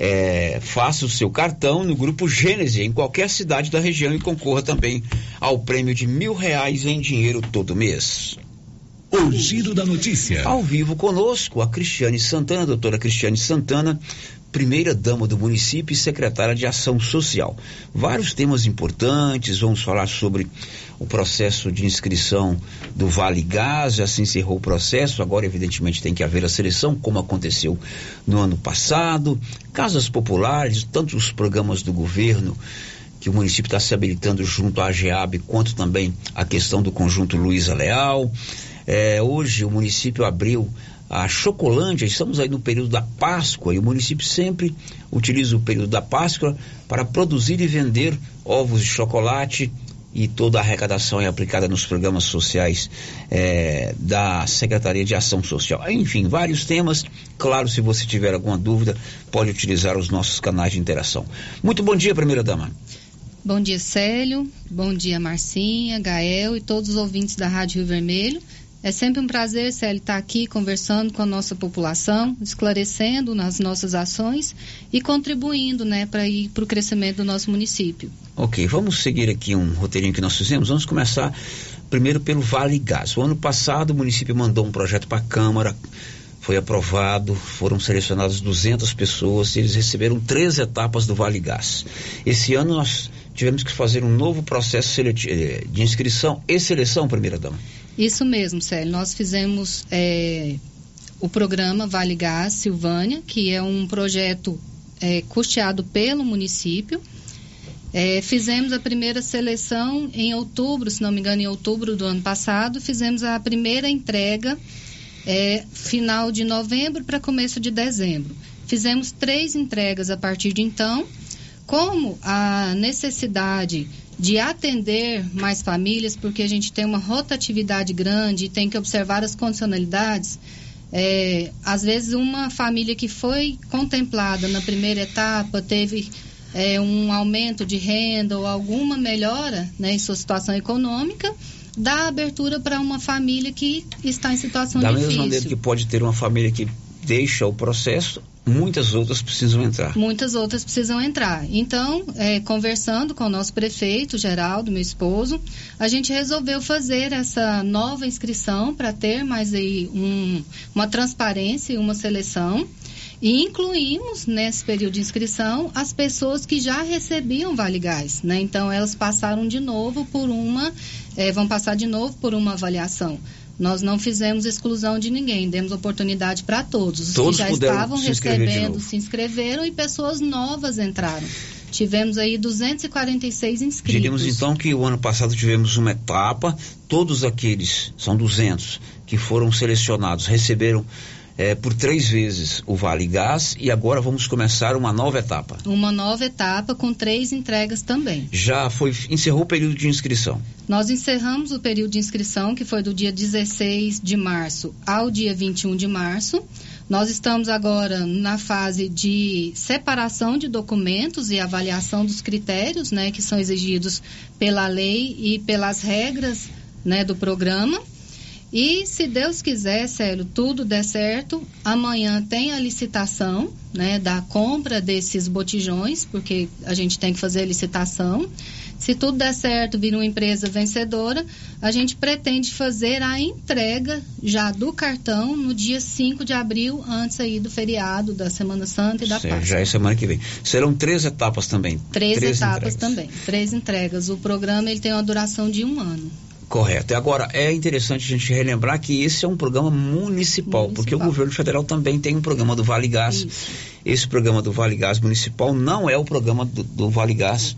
É, faça o seu cartão no grupo Gênese em qualquer cidade da região e concorra também ao prêmio de mil reais em dinheiro todo mês. O giro da notícia. Ao vivo conosco, a Cristiane Santana, a doutora Cristiane Santana, primeira dama do município e secretária de Ação Social. Vários temas importantes, vamos falar sobre o processo de inscrição do Vale Gás, já se encerrou o processo, agora evidentemente tem que haver a seleção, como aconteceu no ano passado, casas populares, tanto os programas do governo que o município está se habilitando junto à AGEAB, quanto também a questão do conjunto Luiza Leal. É, hoje o município abriu a Chocolândia, estamos aí no período da Páscoa e o município sempre utiliza o período da Páscoa para produzir e vender ovos de chocolate e toda a arrecadação é aplicada nos programas sociais é, da Secretaria de Ação Social. Enfim, vários temas. Claro, se você tiver alguma dúvida, pode utilizar os nossos canais de interação. Muito bom dia, primeira dama. Bom dia, Célio. Bom dia, Marcinha, Gael e todos os ouvintes da Rádio Rio Vermelho. É sempre um prazer, Célio, estar aqui conversando com a nossa população, esclarecendo nas nossas ações e contribuindo né, para ir para o crescimento do nosso município. Ok, vamos seguir aqui um roteirinho que nós fizemos. Vamos começar primeiro pelo Vale Gás. O ano passado o município mandou um projeto para a Câmara, foi aprovado, foram selecionadas 200 pessoas e eles receberam três etapas do Vale Gás. Esse ano nós tivemos que fazer um novo processo eh, de inscrição e seleção, primeira dama. Isso mesmo, Célio. Nós fizemos é, o programa Vale Gás Silvânia, que é um projeto é, custeado pelo município. É, fizemos a primeira seleção em outubro, se não me engano, em outubro do ano passado. Fizemos a primeira entrega é, final de novembro para começo de dezembro. Fizemos três entregas a partir de então. Como a necessidade de atender mais famílias, porque a gente tem uma rotatividade grande e tem que observar as condicionalidades, é, às vezes uma família que foi contemplada na primeira etapa teve é, um aumento de renda ou alguma melhora né, em sua situação econômica, dá abertura para uma família que está em situação da difícil. Da mesma maneira que pode ter uma família que deixa o processo, muitas outras precisam entrar. Muitas outras precisam entrar. Então, é, conversando com o nosso prefeito, Geraldo, meu esposo, a gente resolveu fazer essa nova inscrição para ter mais aí um, uma transparência e uma seleção. E incluímos nesse período de inscrição as pessoas que já recebiam Vale Gás, né? Então elas passaram de novo por uma, é, vão passar de novo por uma avaliação. Nós não fizemos exclusão de ninguém, demos oportunidade para todos. Os todos que já estavam se recebendo se inscreveram e pessoas novas entraram. Tivemos aí 246 inscritos. Diríamos então que o ano passado tivemos uma etapa, todos aqueles, são 200, que foram selecionados, receberam é, por três vezes o Vale Gás e agora vamos começar uma nova etapa. Uma nova etapa com três entregas também. Já foi encerrou o período de inscrição. Nós encerramos o período de inscrição que foi do dia 16 de março ao dia 21 de março. Nós estamos agora na fase de separação de documentos e avaliação dos critérios, né, que são exigidos pela lei e pelas regras, né, do programa. E se Deus quiser, Célio, tudo der certo, amanhã tem a licitação, né, da compra desses botijões, porque a gente tem que fazer a licitação. Se tudo der certo, vir uma empresa vencedora, a gente pretende fazer a entrega já do cartão no dia 5 de abril, antes aí do feriado, da Semana Santa e da certo, Páscoa. Já é semana que vem. Serão três etapas também. Três, três etapas entregas. também, três entregas. O programa ele tem uma duração de um ano. Correto. E agora, é interessante a gente relembrar que esse é um programa municipal, municipal. porque o governo federal também tem um programa do Vale Gás. Isso. Esse programa do Vale Gás Municipal não é o programa do, do Vale Gás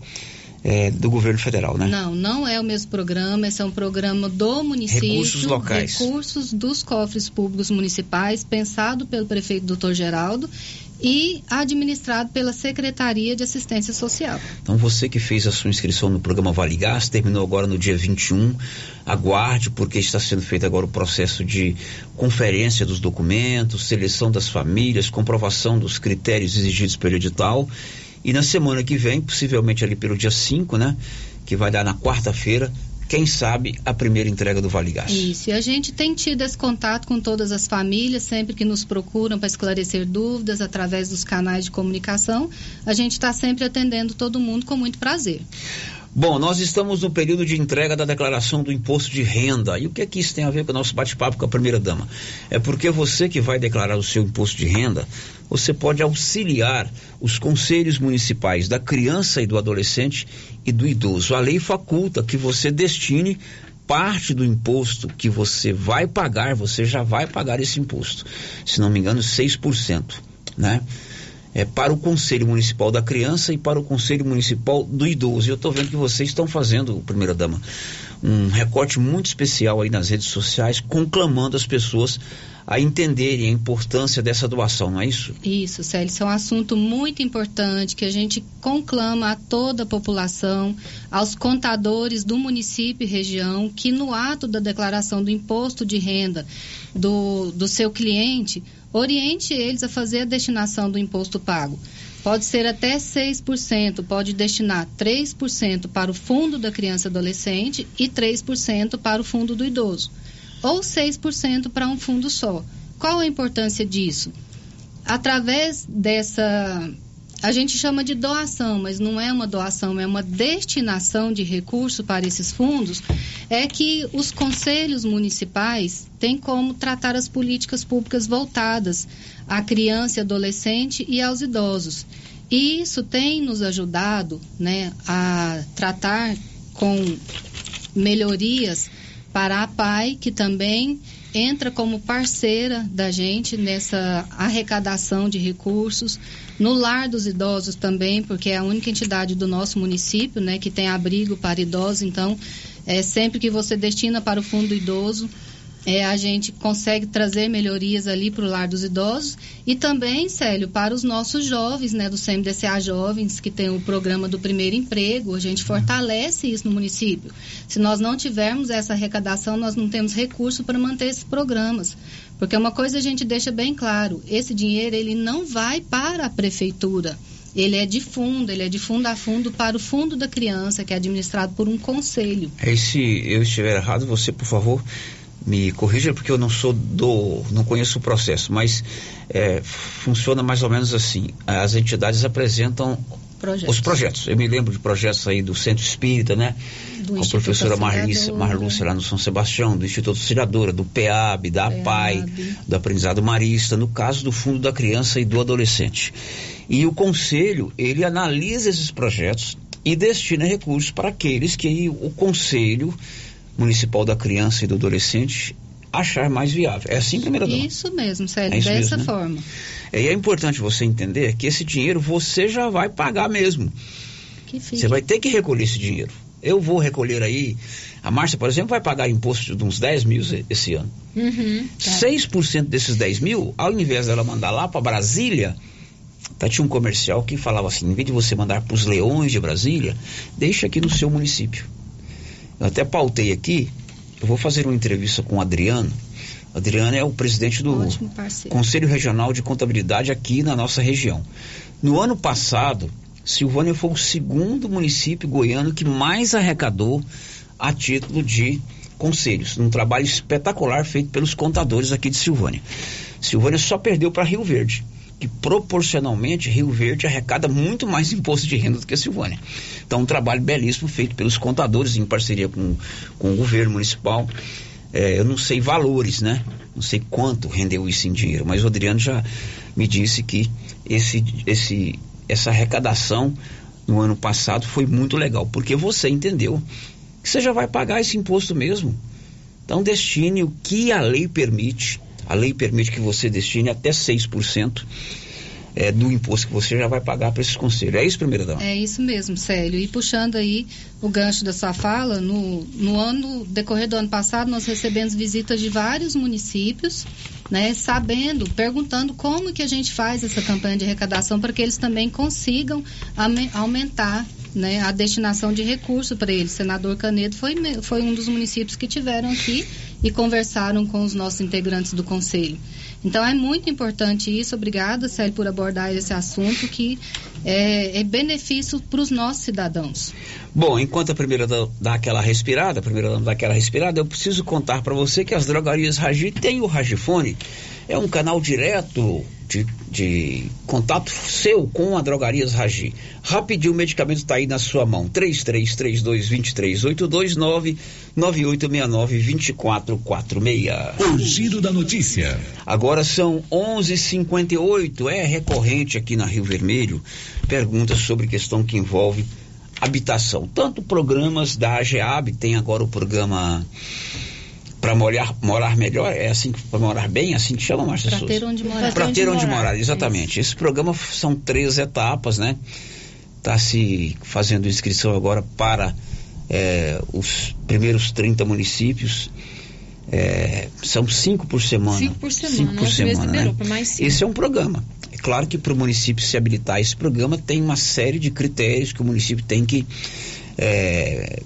é, do governo federal, né? Não, não é o mesmo programa. Esse é um programa do município. Recursos locais. Recursos dos cofres públicos municipais, pensado pelo prefeito doutor Geraldo e administrado pela Secretaria de Assistência Social. Então você que fez a sua inscrição no programa Vale Gás, terminou agora no dia 21, aguarde porque está sendo feito agora o processo de conferência dos documentos, seleção das famílias, comprovação dos critérios exigidos pelo edital e na semana que vem, possivelmente ali pelo dia 5, né, que vai dar na quarta-feira, quem sabe, a primeira entrega do Vale Gás. Isso, e a gente tem tido esse contato com todas as famílias, sempre que nos procuram para esclarecer dúvidas através dos canais de comunicação, a gente está sempre atendendo todo mundo com muito prazer. Bom, nós estamos no período de entrega da declaração do imposto de renda. E o que é que isso tem a ver com o nosso bate-papo com a primeira dama? É porque você que vai declarar o seu imposto de renda, você pode auxiliar os conselhos municipais da criança e do adolescente e do idoso. A lei faculta que você destine parte do imposto que você vai pagar, você já vai pagar esse imposto. Se não me engano, 6%, né? É, para o Conselho Municipal da Criança e para o Conselho Municipal do Idoso. E eu estou vendo que vocês estão fazendo, primeira dama, um recorte muito especial aí nas redes sociais, conclamando as pessoas a entenderem a importância dessa doação, não é isso? Isso, Célio, isso é um assunto muito importante que a gente conclama a toda a população, aos contadores do município e região, que no ato da declaração do imposto de renda do, do seu cliente, oriente eles a fazer a destinação do imposto pago. Pode ser até 6%, pode destinar 3% para o fundo da criança e adolescente e 3% para o fundo do idoso, ou 6% para um fundo só. Qual a importância disso? Através dessa a gente chama de doação, mas não é uma doação, é uma destinação de recurso para esses fundos, é que os conselhos municipais têm como tratar as políticas públicas voltadas à criança e adolescente e aos idosos. E isso tem nos ajudado né, a tratar com melhorias para a PAI, que também entra como parceira da gente nessa arrecadação de recursos. No Lar dos Idosos também, porque é a única entidade do nosso município né, que tem abrigo para idosos. Então, é, sempre que você destina para o Fundo Idoso, é, a gente consegue trazer melhorias ali para o lar dos idosos e também, Célio, para os nossos jovens, né, do CMDCA Jovens, que tem o programa do primeiro emprego, a gente fortalece isso no município. Se nós não tivermos essa arrecadação, nós não temos recurso para manter esses programas. Porque uma coisa a gente deixa bem claro, esse dinheiro ele não vai para a prefeitura. Ele é de fundo, ele é de fundo a fundo para o fundo da criança, que é administrado por um conselho. E se eu estiver errado, você, por favor, me corrija porque eu não sou do, não conheço o processo, mas é, funciona mais ou menos assim. As entidades apresentam projetos. os projetos. Eu me lembro de projetos aí do Centro Espírita, né? Do Com a professora Marlúcia, Marlúcia lá no São Sebastião, do Instituto Auxiliadora, do PEAB, da APAI, do Aprendizado Marista, no caso do Fundo da Criança e do Adolescente. E o Conselho, ele analisa esses projetos e destina recursos para aqueles que o Conselho Municipal da Criança e do Adolescente achar mais viável. É assim, dama? Isso mesmo, Célio, é isso dessa mesmo, né? forma. É, e é importante você entender que esse dinheiro você já vai pagar mesmo. Você vai ter que recolher esse dinheiro. Eu vou recolher aí. A Márcia, por exemplo, vai pagar imposto de uns 10 mil esse ano. Uhum, tá. 6% desses 10 mil, ao invés dela mandar lá para Brasília, tá, tinha um comercial que falava assim: em vez de você mandar para os leões de Brasília, deixa aqui no seu município. Eu até pautei aqui, eu vou fazer uma entrevista com o Adriano. O Adriano é o presidente do Conselho Regional de Contabilidade aqui na nossa região. No ano passado, Silvânia foi o segundo município goiano que mais arrecadou a título de conselhos, num trabalho espetacular feito pelos contadores aqui de Silvânia. Silvânia só perdeu para Rio Verde que proporcionalmente Rio Verde arrecada muito mais imposto de renda do que a Silvânia. Então, um trabalho belíssimo feito pelos contadores em parceria com, com o governo municipal. É, eu não sei valores, né? Não sei quanto rendeu isso em dinheiro, mas o Adriano já me disse que esse, esse, essa arrecadação no ano passado foi muito legal, porque você entendeu que você já vai pagar esse imposto mesmo. Então, destine o que a lei permite a lei permite que você destine até 6% é, do imposto que você já vai pagar para esses conselhos. É isso, primeira dama? É isso mesmo, Célio. E puxando aí o gancho da sua fala, no, no ano, decorrer do ano passado, nós recebemos visitas de vários municípios, né, sabendo, perguntando como que a gente faz essa campanha de arrecadação para que eles também consigam aumentar né, a destinação de recursos para eles. Senador Canedo foi, foi um dos municípios que tiveram aqui e conversaram com os nossos integrantes do conselho. Então é muito importante isso. Obrigada, Célio, por abordar esse assunto que é, é benefício para os nossos cidadãos. Bom, enquanto a primeira dá aquela respirada, a primeira dá aquela respirada, eu preciso contar para você que as drogarias Ragi têm o Ragifone. É um canal direto de, de, contato seu com a Drogarias Ragi. Rapidinho, o medicamento está aí na sua mão. 3332-2382 99869-2446. O Giro da Notícia. Agora são 11:58 É recorrente aqui na Rio Vermelho perguntas sobre questão que envolve habitação. Tanto programas da AGEAB, tem agora o programa para morar, morar melhor, é assim, para morar bem, é assim que chama, Márcia Para ter onde morar. Para ter onde morar, exatamente. É Esse programa são três etapas, né? Está se fazendo inscrição agora para é, os primeiros 30 municípios. É, são cinco por semana. Cinco por semana. Cinco por semana né? Esse é um programa. É claro que para o município se habilitar esse programa tem uma série de critérios que o município tem que é,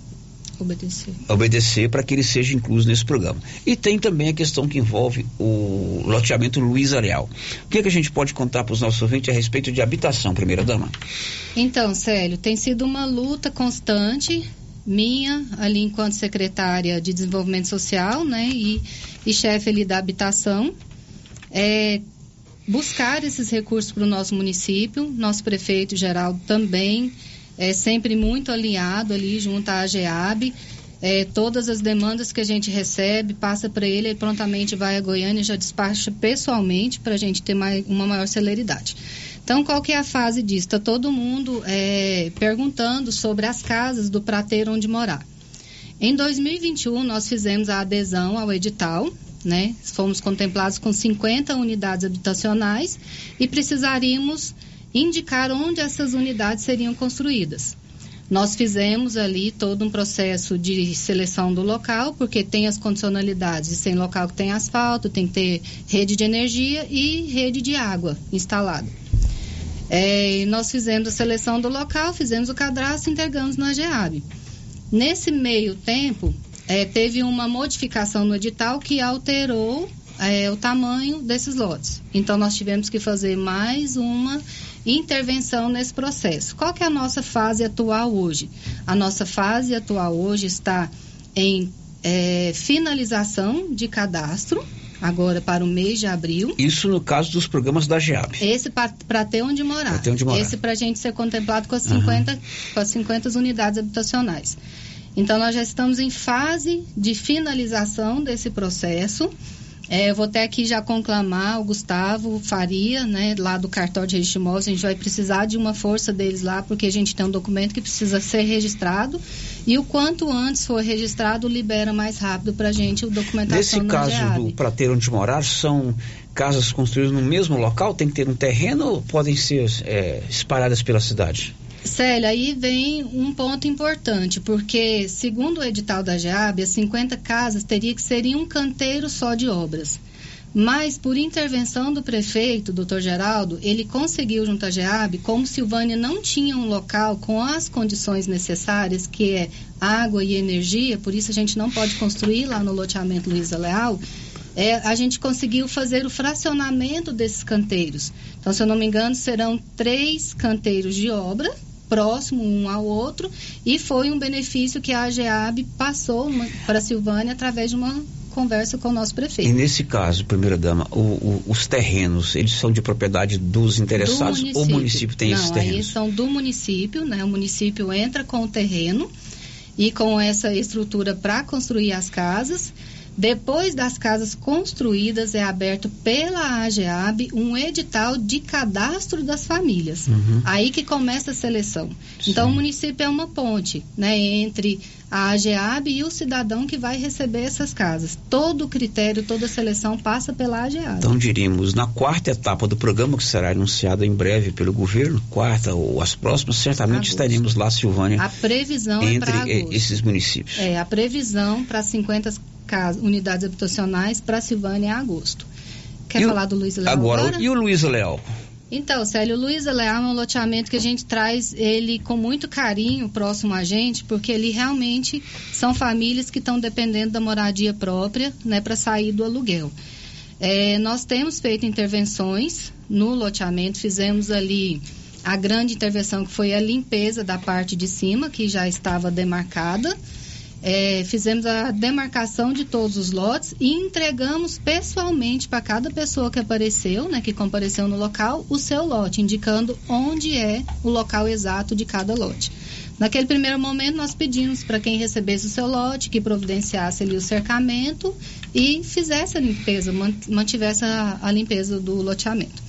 obedecer, obedecer para que ele seja incluso nesse programa. E tem também a questão que envolve o loteamento Luiz Areal. O que, é que a gente pode contar para os nossos ouvintes a respeito de habitação, primeira dama? Então, Célio, tem sido uma luta constante minha ali enquanto secretária de desenvolvimento social, né, e, e chefe ali da habitação, é buscar esses recursos para o nosso município. Nosso prefeito Geraldo também é sempre muito alinhado ali junto à AGEAB. É, todas as demandas que a gente recebe, passa para ele, ele prontamente vai a Goiânia e já despacha pessoalmente para a gente ter mais, uma maior celeridade. Então, qual que é a fase disso? Está todo mundo é, perguntando sobre as casas do prateiro onde morar. Em 2021, nós fizemos a adesão ao edital, né? Fomos contemplados com 50 unidades habitacionais e precisaríamos indicar onde essas unidades seriam construídas. Nós fizemos ali todo um processo de seleção do local, porque tem as condicionalidades de ser local que tem asfalto, tem que ter rede de energia e rede de água instalada. É, nós fizemos a seleção do local, fizemos o cadastro e entregamos na GEAB. Nesse meio tempo, é, teve uma modificação no edital que alterou é, o tamanho desses lotes. Então, nós tivemos que fazer mais uma intervenção nesse processo. Qual que é a nossa fase atual hoje? A nossa fase atual hoje está em é, finalização de cadastro, agora para o mês de abril. Isso no caso dos programas da GEAB. Esse para ter onde morar. ter onde morar. Esse para a gente ser contemplado com as, 50, uhum. com as 50 unidades habitacionais. Então, nós já estamos em fase de finalização desse processo. É, eu vou até aqui já conclamar o Gustavo Faria, né, lá do cartório de registro de imóveis. A gente vai precisar de uma força deles lá, porque a gente tem um documento que precisa ser registrado. E o quanto antes for registrado, libera mais rápido para a gente o documentação Nesse caso GEAB. do para ter onde morar, são casas construídas no mesmo local? Tem que ter um terreno ou podem ser é, espalhadas pela cidade? Célia, aí vem um ponto importante, porque, segundo o edital da GEAB, as 50 casas teria que ser em um canteiro só de obras. Mas, por intervenção do prefeito, doutor Geraldo, ele conseguiu, junto à GEAB, como Silvânia não tinha um local com as condições necessárias, que é água e energia, por isso a gente não pode construir lá no loteamento Luiza Leal, é, a gente conseguiu fazer o fracionamento desses canteiros. Então, se eu não me engano, serão três canteiros de obra, próximo um ao outro e foi um benefício que a AGEAB passou para a Silvânia através de uma conversa com o nosso prefeito. E nesse caso, primeira dama, o, o, os terrenos, eles são de propriedade dos interessados ou o município tem Não, esses terrenos? Aí são do município, né? O município entra com o terreno e com essa estrutura para construir as casas. Depois das casas construídas, é aberto pela AGEAB um edital de cadastro das famílias. Uhum. Aí que começa a seleção. Sim. Então, o município é uma ponte né, entre a AGEAB e o cidadão que vai receber essas casas. Todo o critério, toda a seleção passa pela AGEAB. Então, diríamos, na quarta etapa do programa, que será anunciado em breve pelo governo, quarta ou as próximas, certamente agosto. estaremos lá, Silvânia. A previsão é entre é esses municípios. É, a previsão para 50 casas, unidades habitacionais para Silvânia em agosto. Quer e falar o, do Luiz Leal agora? agora? E o Luiz Leal? Então, Célio, o Luiz Leal é um loteamento que a gente traz ele com muito carinho próximo a gente, porque ele realmente são famílias que estão dependendo da moradia própria, né, para sair do aluguel. É, nós temos feito intervenções no loteamento, fizemos ali a grande intervenção que foi a limpeza da parte de cima, que já estava demarcada é, fizemos a demarcação de todos os lotes e entregamos pessoalmente para cada pessoa que apareceu, né, que compareceu no local, o seu lote, indicando onde é o local exato de cada lote. Naquele primeiro momento, nós pedimos para quem recebesse o seu lote que providenciasse ali o cercamento e fizesse a limpeza, mantivesse a, a limpeza do loteamento.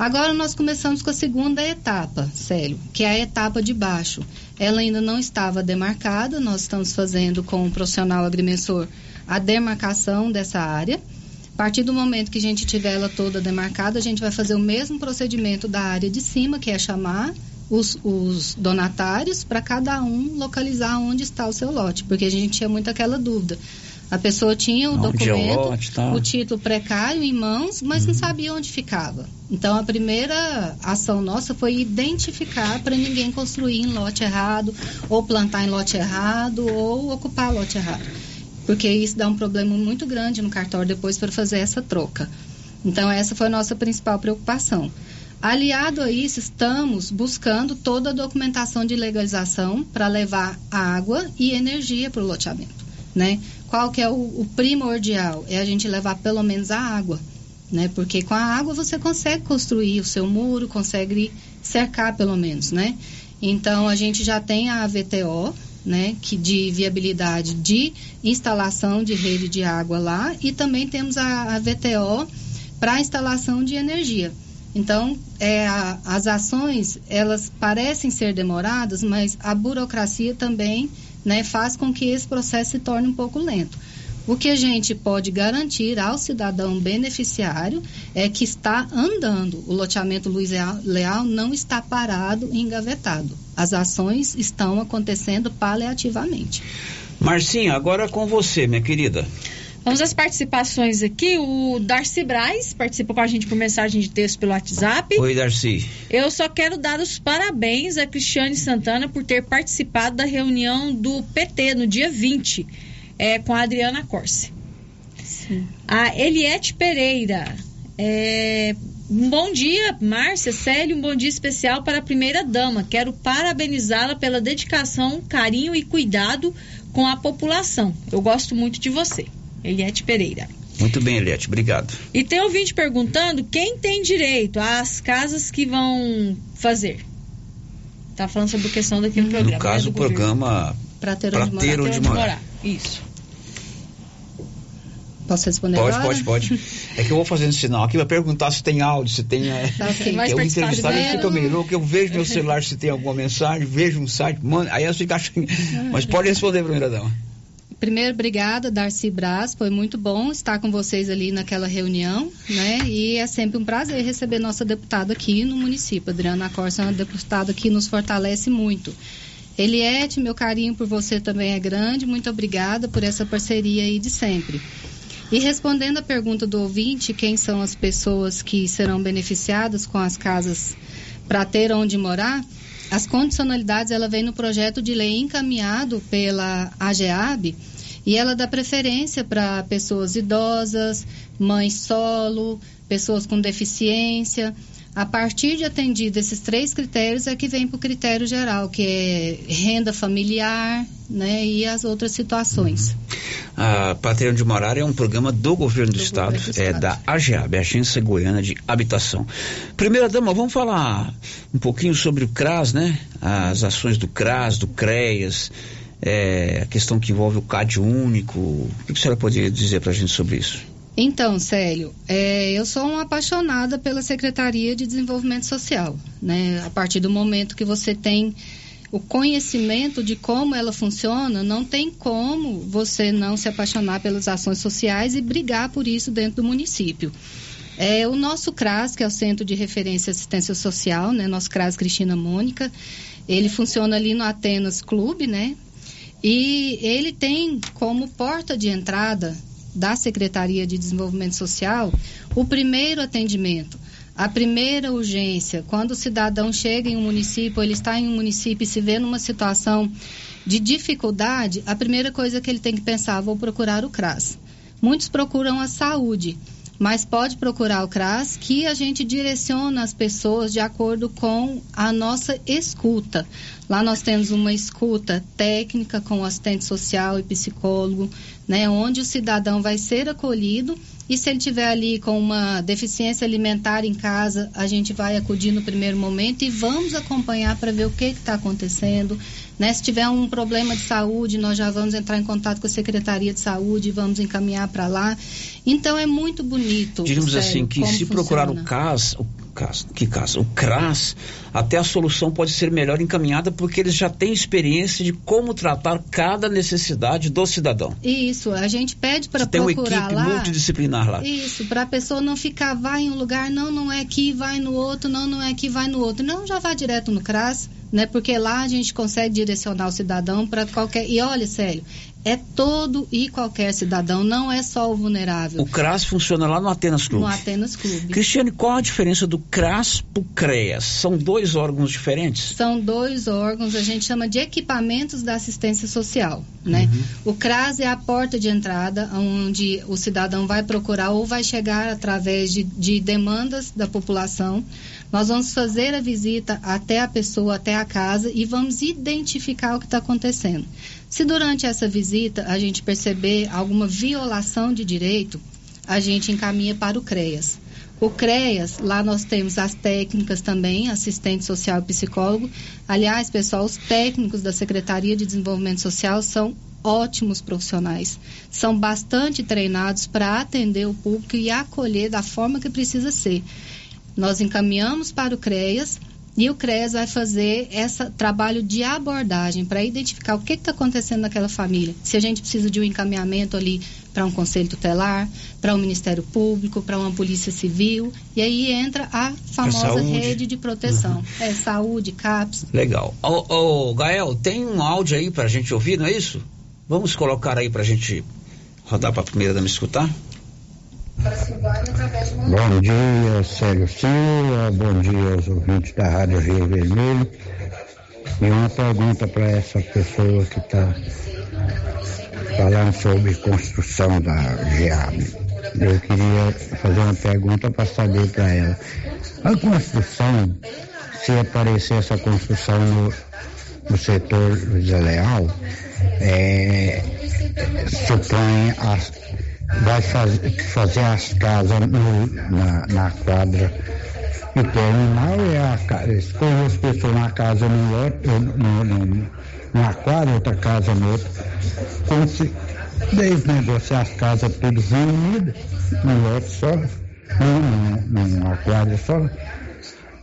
Agora nós começamos com a segunda etapa, Célio, que é a etapa de baixo. Ela ainda não estava demarcada, nós estamos fazendo com o profissional agrimensor a demarcação dessa área. A partir do momento que a gente tiver ela toda demarcada, a gente vai fazer o mesmo procedimento da área de cima, que é chamar os, os donatários para cada um localizar onde está o seu lote, porque a gente tinha muito aquela dúvida. A pessoa tinha o onde documento, lote, tá? o título precário em mãos, mas uhum. não sabia onde ficava. Então a primeira ação nossa foi identificar para ninguém construir em lote errado, ou plantar em lote errado, ou ocupar lote errado. Porque isso dá um problema muito grande no cartório depois para fazer essa troca. Então essa foi a nossa principal preocupação. Aliado a isso, estamos buscando toda a documentação de legalização para levar água e energia para o loteamento, né? Qual que é o, o, primordial? É a gente levar pelo menos a água, né? Porque com a água você consegue construir o seu muro, consegue cercar pelo menos, né? Então a gente já tem a VTO, né, que de viabilidade de instalação de rede de água lá e também temos a, a VTO para instalação de energia. Então, é, a, as ações, elas parecem ser demoradas, mas a burocracia também né, faz com que esse processo se torne um pouco lento. O que a gente pode garantir ao cidadão beneficiário é que está andando. O loteamento Luiz Leal não está parado e engavetado. As ações estão acontecendo paliativamente. Marcinha, agora com você, minha querida. Vamos às participações aqui. O Darcy Braz participou com a gente por mensagem de texto pelo WhatsApp. Oi, Darcy. Eu só quero dar os parabéns a Cristiane Santana por ter participado da reunião do PT no dia 20, é, com a Adriana Corse. Sim. A Eliette Pereira. É, um bom dia, Márcia, Célio, um bom dia especial para a primeira dama. Quero parabenizá-la pela dedicação, carinho e cuidado com a população. Eu gosto muito de você. Eliette Pereira. Muito bem, Eliette, obrigado. E tem ouvinte perguntando quem tem direito às casas que vão fazer. Tá falando sobre a questão daquele hum, programa. No caso, né, o programa Para ter onde, morar. Ter onde morar. Isso. Posso responder pode, agora? Pode, pode, [LAUGHS] É que eu vou fazendo sinal aqui, vai perguntar se tem áudio, se tem... É, tá, okay. é, o entrevistado fica meio louco, eu vejo meu celular se tem alguma mensagem, vejo um site, mano, aí eu fico achando... Mas pode responder, primeira dama. Primeiro, obrigada, Darcy Braz. Foi muito bom estar com vocês ali naquela reunião, né? E é sempre um prazer receber nossa deputada aqui no município. Adriana Corsa é uma deputada que nos fortalece muito. Eliette, meu carinho por você também é grande. Muito obrigada por essa parceria aí de sempre. E respondendo a pergunta do ouvinte, quem são as pessoas que serão beneficiadas com as casas para ter onde morar? As condicionalidades ela vem no projeto de lei encaminhado pela AGEAB e ela dá preferência para pessoas idosas, mães solo, pessoas com deficiência. A partir de atendido esses três critérios é que vem para o critério geral, que é renda familiar, né, e as outras situações. A Patrimônio de Morar é um programa do governo do, do estado, governo do é estado. da AGEAB, Agência Goiana de Habitação. Primeira dama, vamos falar um pouquinho sobre o CRAS, né? As ações do CRAS, do CREAS, é, a questão que envolve o CAD único. O que a senhora poderia dizer para a gente sobre isso? Então, Célio, é, eu sou uma apaixonada pela Secretaria de Desenvolvimento Social. Né? A partir do momento que você tem o conhecimento de como ela funciona, não tem como você não se apaixonar pelas ações sociais e brigar por isso dentro do município. É, o nosso CRAS, que é o Centro de Referência e Assistência Social, né? Nosso CRAS Cristina Mônica, ele funciona ali no Atenas Clube, né? E ele tem como porta de entrada da Secretaria de Desenvolvimento Social o primeiro atendimento. A primeira urgência, quando o cidadão chega em um município, ele está em um município e se vê numa situação de dificuldade, a primeira coisa que ele tem que pensar, vou procurar o CRAS. Muitos procuram a saúde, mas pode procurar o CRAS que a gente direciona as pessoas de acordo com a nossa escuta. Lá nós temos uma escuta técnica com assistente social e psicólogo, né, onde o cidadão vai ser acolhido e se ele tiver ali com uma deficiência alimentar em casa, a gente vai acudir no primeiro momento e vamos acompanhar para ver o que está acontecendo. Né? Se tiver um problema de saúde, nós já vamos entrar em contato com a Secretaria de Saúde e vamos encaminhar para lá. Então é muito bonito. Diríamos assim que se funciona. procurar o CAS, o CAS, que CAS, o CRAS, até a solução pode ser melhor encaminhada porque eles já têm experiência de como tratar cada necessidade do cidadão. Isso, a gente pede para procurar tem uma equipe lá. multidisciplinar lá. Isso, para a pessoa não ficar vai em um lugar, não, não é aqui, vai no outro, não, não é aqui, vai no outro. Não, já vai direto no CRAS né? Porque lá a gente consegue direcionar o cidadão para qualquer. E olha, sério, é todo e qualquer cidadão, não é só o vulnerável. O CRAS funciona lá no Atenas Clube. No Atenas Clube. Cristiane, qual a diferença do CRAS para o CREAS? São dois órgãos diferentes? São dois órgãos, a gente chama de equipamentos da assistência social, né? Uhum. O CRAS é a porta de entrada, onde o cidadão vai procurar ou vai chegar através de, de demandas da população nós vamos fazer a visita até a pessoa, até a casa e vamos identificar o que está acontecendo. Se durante essa visita a gente perceber alguma violação de direito, a gente encaminha para o CREAS. O CREAS, lá nós temos as técnicas também, assistente social e psicólogo. Aliás, pessoal, os técnicos da Secretaria de Desenvolvimento Social são ótimos profissionais. São bastante treinados para atender o público e acolher da forma que precisa ser. nós encaminhamos para o CREAS e o CREAS vai fazer esse trabalho de abordagem para identificar o que está acontecendo naquela família. Se a gente precisa de um encaminhamento ali para um conselho tutelar, para um Ministério Público, para uma Polícia Civil, e aí entra a famosa rede de proteção. Uhum. É saúde, CAPS. Legal. Ô, ô, Gael, tem um áudio aí para a gente ouvir, não é isso? Vamos colocar aí para a gente rodar para a primeira dama escutar? Bom dia, Célio Silva. Bom dia aos ouvintes da Rádio Rio Vermelho. E uma pergunta para essa pessoa que está falando sobre construção da GEAB. Eu queria fazer uma pergunta para saber para ela. A construção, se aparecer essa construção no, no setor José Leal, é, supõe as vai fazer, fazer as casas no, na, na quadra e terminal é a. Escolhe as pessoas na casa no outro, no, no, numa quadra, outra casa no outro. Como se desde negociar as casas tudo reunidas, num lote só, numa quadra só.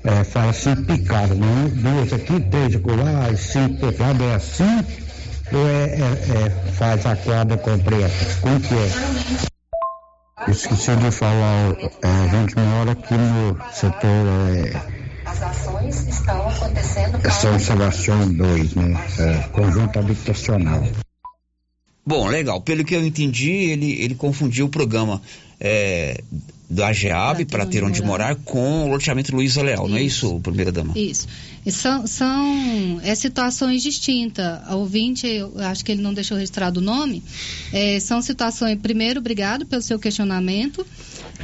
É, faz assim picado, né? Duas aqui, três acolá, cinco teclados, é assim ou é, é, é, faz a quadra completa? Como que é? Esqueci de falar, é, a gente mora aqui no setor. É, As ações estão acontecendo. São Sebastião 2, né? É, conjunto habitacional. Bom, legal. Pelo que eu entendi, ele, ele confundiu o programa é, da GEAB para ter onde morar. morar com o loteamento Luiza Leal, isso. não é isso, primeira dama? Isso. São, são é, situações distintas. O ouvinte, eu acho que ele não deixou registrado o nome. É, são situações, primeiro, obrigado pelo seu questionamento.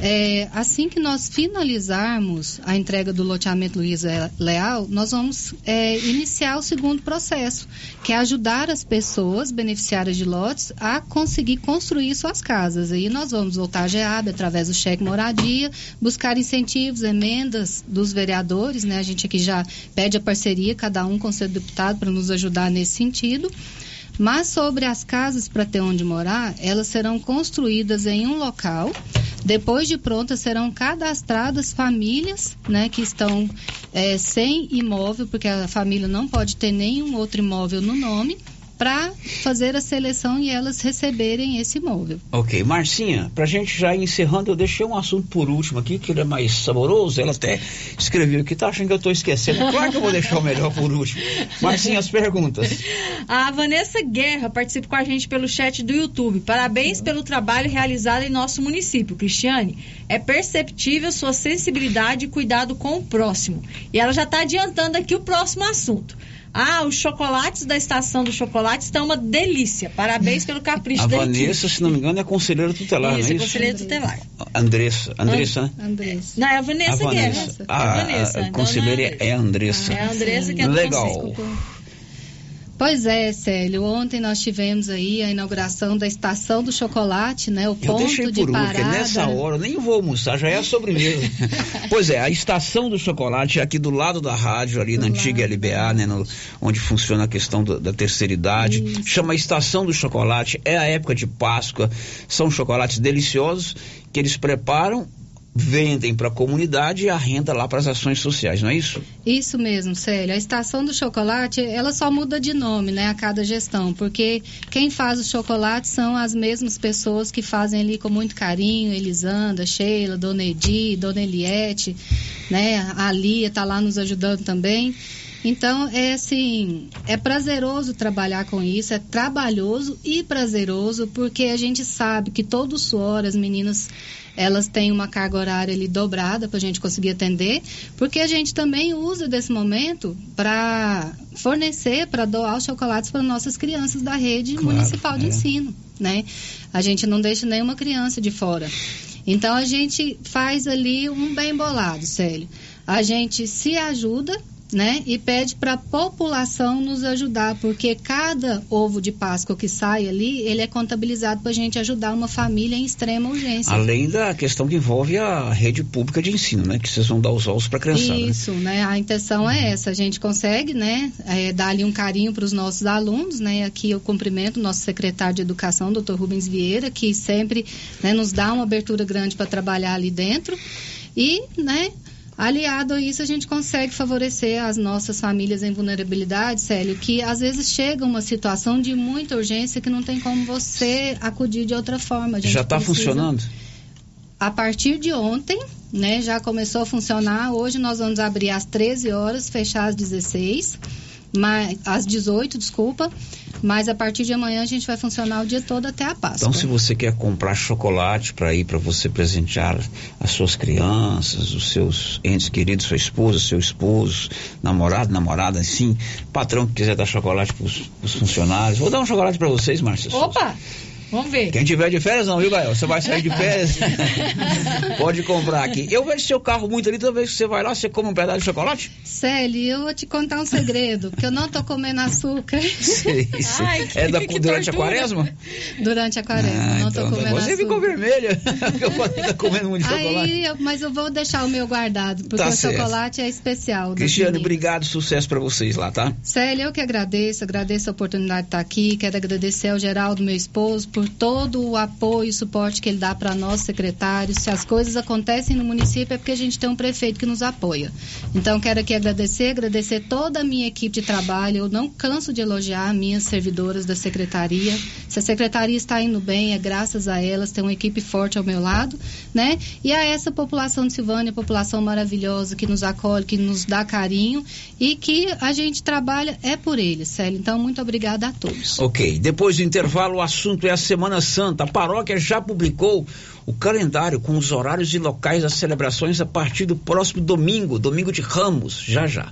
É, assim que nós finalizarmos a entrega do loteamento Luiz Leal, nós vamos é, iniciar o segundo processo, que é ajudar as pessoas beneficiárias de lotes a conseguir construir suas casas. Aí nós vamos voltar à GEAB através do cheque moradia, buscar incentivos, emendas dos vereadores, né? A gente aqui já pede a parceria, cada um com seu deputado, para nos ajudar nesse sentido. Mas sobre as casas para ter onde morar, elas serão construídas em um local. Depois de prontas, serão cadastradas famílias né, que estão é, sem imóvel, porque a família não pode ter nenhum outro imóvel no nome para fazer a seleção e elas receberem esse imóvel. Ok, Marcinha, para a gente já encerrando, eu deixei um assunto por último aqui, que ele é mais saboroso, ela até escreveu aqui, tá achando que eu estou esquecendo, claro que eu vou deixar o melhor por último. Marcinha, as perguntas. A Vanessa Guerra participa com a gente pelo chat do YouTube, parabéns pelo trabalho realizado em nosso município, Cristiane, é perceptível sua sensibilidade e cuidado com o próximo, e ela já está adiantando aqui o próximo assunto. Ah, os chocolates da estação do chocolate estão uma delícia. Parabéns pelo capricho A Vanessa, se não me engano, é conselheira tutelar, isso, não é isso? conselheira tutelar. Andressa. Andressa, né? Andressa. Não, é a Vanessa, a Vanessa. Ah, a, Vanessa. A, a, a conselheira é a Andressa. É a Andressa que é Legal. Pois é, Célio. Ontem nós tivemos aí a inauguração da estação do chocolate, né? O ponto eu deixei de por parada. Último, nessa hora eu nem vou almoçar, já é a sobremesa. [LAUGHS] pois é, a estação do chocolate é aqui do lado da rádio, ali do na antiga LBA, né? No, onde funciona a questão do, da terceira idade. Isso. Chama Estação do Chocolate, é a época de Páscoa. São chocolates deliciosos que eles preparam vendem para a comunidade e a renda lá para as ações sociais, não é isso? Isso mesmo, Célia. A estação do chocolate, ela só muda de nome, né, a cada gestão, porque quem faz o chocolate são as mesmas pessoas que fazem ali com muito carinho, Elisanda, Sheila, Dona Edi, Dona Eliette, né, a Lia está lá nos ajudando também. Então, é assim, é prazeroso trabalhar com isso, é trabalhoso e prazeroso, porque a gente sabe que todo suor, as meninas elas têm uma carga horária ali dobrada para a gente conseguir atender, porque a gente também usa desse momento para fornecer, para doar os chocolates para nossas crianças da rede claro, municipal de é. ensino, né? A gente não deixa nenhuma criança de fora. Então a gente faz ali um bem bolado, Célio. A gente se ajuda né? E pede para a população nos ajudar, porque cada ovo de Páscoa que sai ali, ele é contabilizado para a gente ajudar uma família em extrema urgência. Além da questão que envolve a rede pública de ensino, né? Que vocês vão dar os ovos para a criançada. Isso, né? né? A intenção é essa. A gente consegue, né? É, dar ali um carinho para os nossos alunos, né? Aqui eu cumprimento o nosso secretário de Educação, doutor Rubens Vieira, que sempre né, nos dá uma abertura grande para trabalhar ali dentro. E, né, Aliado a isso, a gente consegue favorecer as nossas famílias em vulnerabilidade, Célio, que às vezes chega uma situação de muita urgência que não tem como você acudir de outra forma. Já está funcionando? A partir de ontem, né, já começou a funcionar. Hoje nós vamos abrir às 13 horas, fechar às 16, mas, às 18, desculpa. Mas a partir de amanhã a gente vai funcionar o dia todo até a Páscoa. Então, se você quer comprar chocolate para ir para você presentear as suas crianças, os seus entes queridos, sua esposa, seu esposo, namorado, namorada, assim, patrão que quiser dar chocolate para os funcionários, vou dar um chocolate para vocês, Márcia. Opa! Vamos ver. Quem tiver de férias não, viu, Gael? Você vai sair de férias. [LAUGHS] Pode comprar aqui. Eu vejo seu carro muito ali, toda vez que você vai lá, você come um pedaço de chocolate? Célia, eu vou te contar um segredo, que eu não tô comendo açúcar. Sei, sei. Ai, é da, que durante tortura. a quaresma? Durante a quaresma, ah, não então, tô comendo você açúcar. Você ficou vermelha, [LAUGHS] porque eu falei tá comendo muito chocolate. Aí, eu, mas eu vou deixar o meu guardado, porque tá o certo. chocolate é especial. Cristiano, obrigado, sucesso para vocês lá, tá? Célia, eu que agradeço, agradeço a oportunidade de estar aqui, quero agradecer ao Geraldo, meu esposo, por todo o apoio e suporte que ele dá para nós secretários. Se as coisas acontecem no município é porque a gente tem um prefeito que nos apoia. Então quero aqui agradecer, agradecer toda a minha equipe de trabalho. Eu não canso de elogiar minhas servidoras da secretaria. Se a secretaria está indo bem, é graças a elas, tem uma equipe forte ao meu lado, né? E a essa população de Silvânia, população maravilhosa que nos acolhe, que nos dá carinho e que a gente trabalha é por eles, Célio. Então muito obrigada a todos. OK. Depois do intervalo, o assunto é a Semana Santa. A paróquia já publicou o calendário com os horários e locais das celebrações a partir do próximo domingo, domingo de Ramos, já já.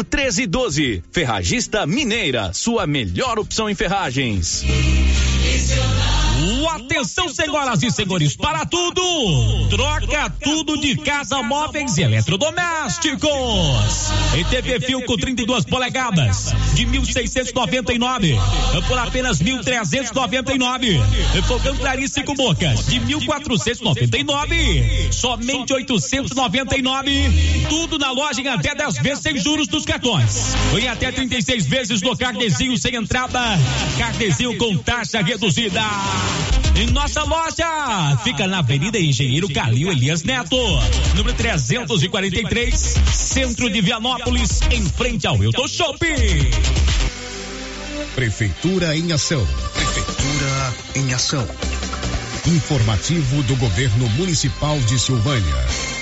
35 13 12. Ferragista Mineira, sua melhor opção em ferragens. Atenção, senhoras e senhores, para tudo! Troca tudo de casa, móveis e eletrodomésticos. Em TV Fio com 32 polegadas, de 1.699 por apenas 1.399. Fogão Clarice com bocas, de 1.499 somente 899. Tudo na loja em até 10 vezes sem juros dos cartões. Em até 36 vezes no carnezinho sem entrada. Carnezinho com taxa reduzida. Em nossa loja, fica na Avenida Engenheiro Calil Elias Neto, número 343, centro de Vianópolis, em frente ao Hilton Shopping. Prefeitura em ação. Prefeitura em ação. Informativo do Governo Municipal de Silvânia.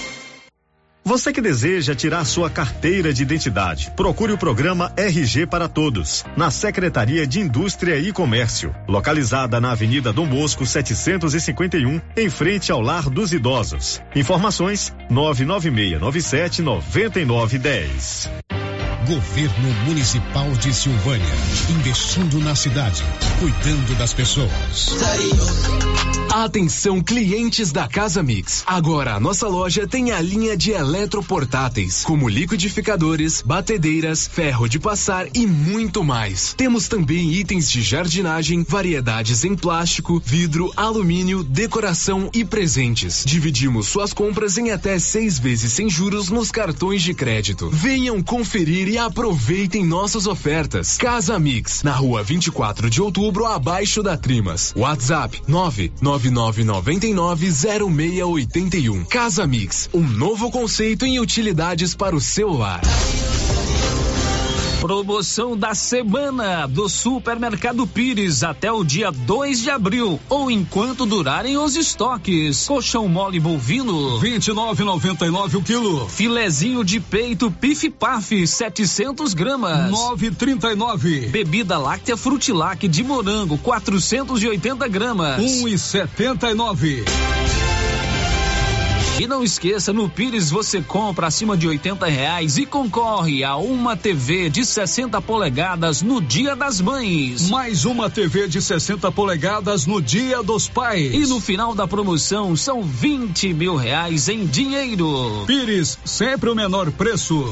Você que deseja tirar sua carteira de identidade, procure o programa RG para Todos, na Secretaria de Indústria e Comércio, localizada na Avenida Dom Bosco 751, em frente ao Lar dos Idosos. Informações: 99697 9910. Governo Municipal de Silvânia, investindo na cidade, cuidando das pessoas. Atenção clientes da Casa Mix. Agora a nossa loja tem a linha de eletroportáteis, como liquidificadores, batedeiras, ferro de passar e muito mais. Temos também itens de jardinagem, variedades em plástico, vidro, alumínio, decoração e presentes. Dividimos suas compras em até seis vezes sem juros nos cartões de crédito. Venham conferir e aproveitem nossas ofertas. Casa Mix, na rua 24 de outubro, abaixo da Trimas. WhatsApp 999990681. Casa Mix, um novo conceito em utilidades para o celular. Promoção da semana do Supermercado Pires até o dia 2 de abril ou enquanto durarem os estoques. Colchão mole bovino 29,99 o quilo. Filezinho de peito Pif Paf 700 gramas 9,39. Bebida láctea Frutilac de morango 480 gramas 1,79. E não esqueça, no Pires você compra acima de 80 reais e concorre a uma TV de 60 polegadas no Dia das Mães. Mais uma TV de 60 polegadas no Dia dos Pais. E no final da promoção são 20 mil reais em dinheiro. Pires, sempre o menor preço.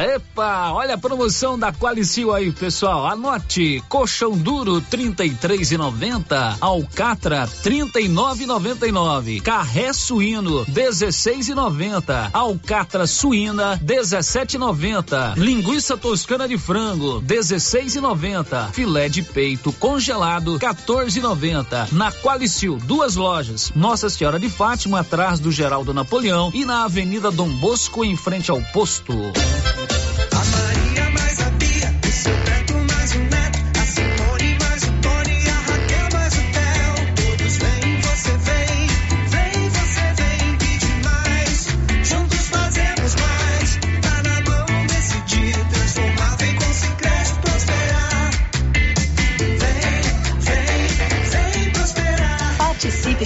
Epa, olha a promoção da Qualicil aí, pessoal. Anote: colchão duro 33,90, alcatra 39,99, carré suíno 16,90, alcatra suína 17,90, linguiça toscana de frango 16,90, filé de peito congelado 14,90. Na Qualicil, duas lojas: Nossa Senhora de Fátima atrás do Geraldo Napoleão e na Avenida Dom Bosco em frente ao posto.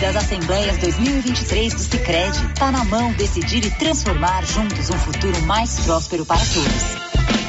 Das Assembleias 2023 do Sicredi. Tá na mão decidir e transformar juntos um futuro mais próspero para todos.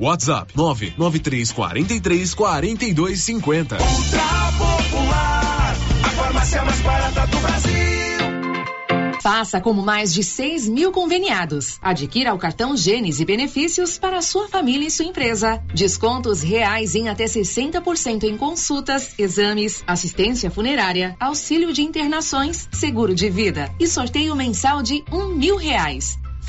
WhatsApp 99343 4250. Ultra Popular, a farmácia mais barata do Brasil. Faça como mais de 6 mil conveniados. Adquira o cartão Gênesis e benefícios para a sua família e sua empresa. Descontos reais em até 60% em consultas, exames, assistência funerária, auxílio de internações, seguro de vida e sorteio mensal de um mil reais.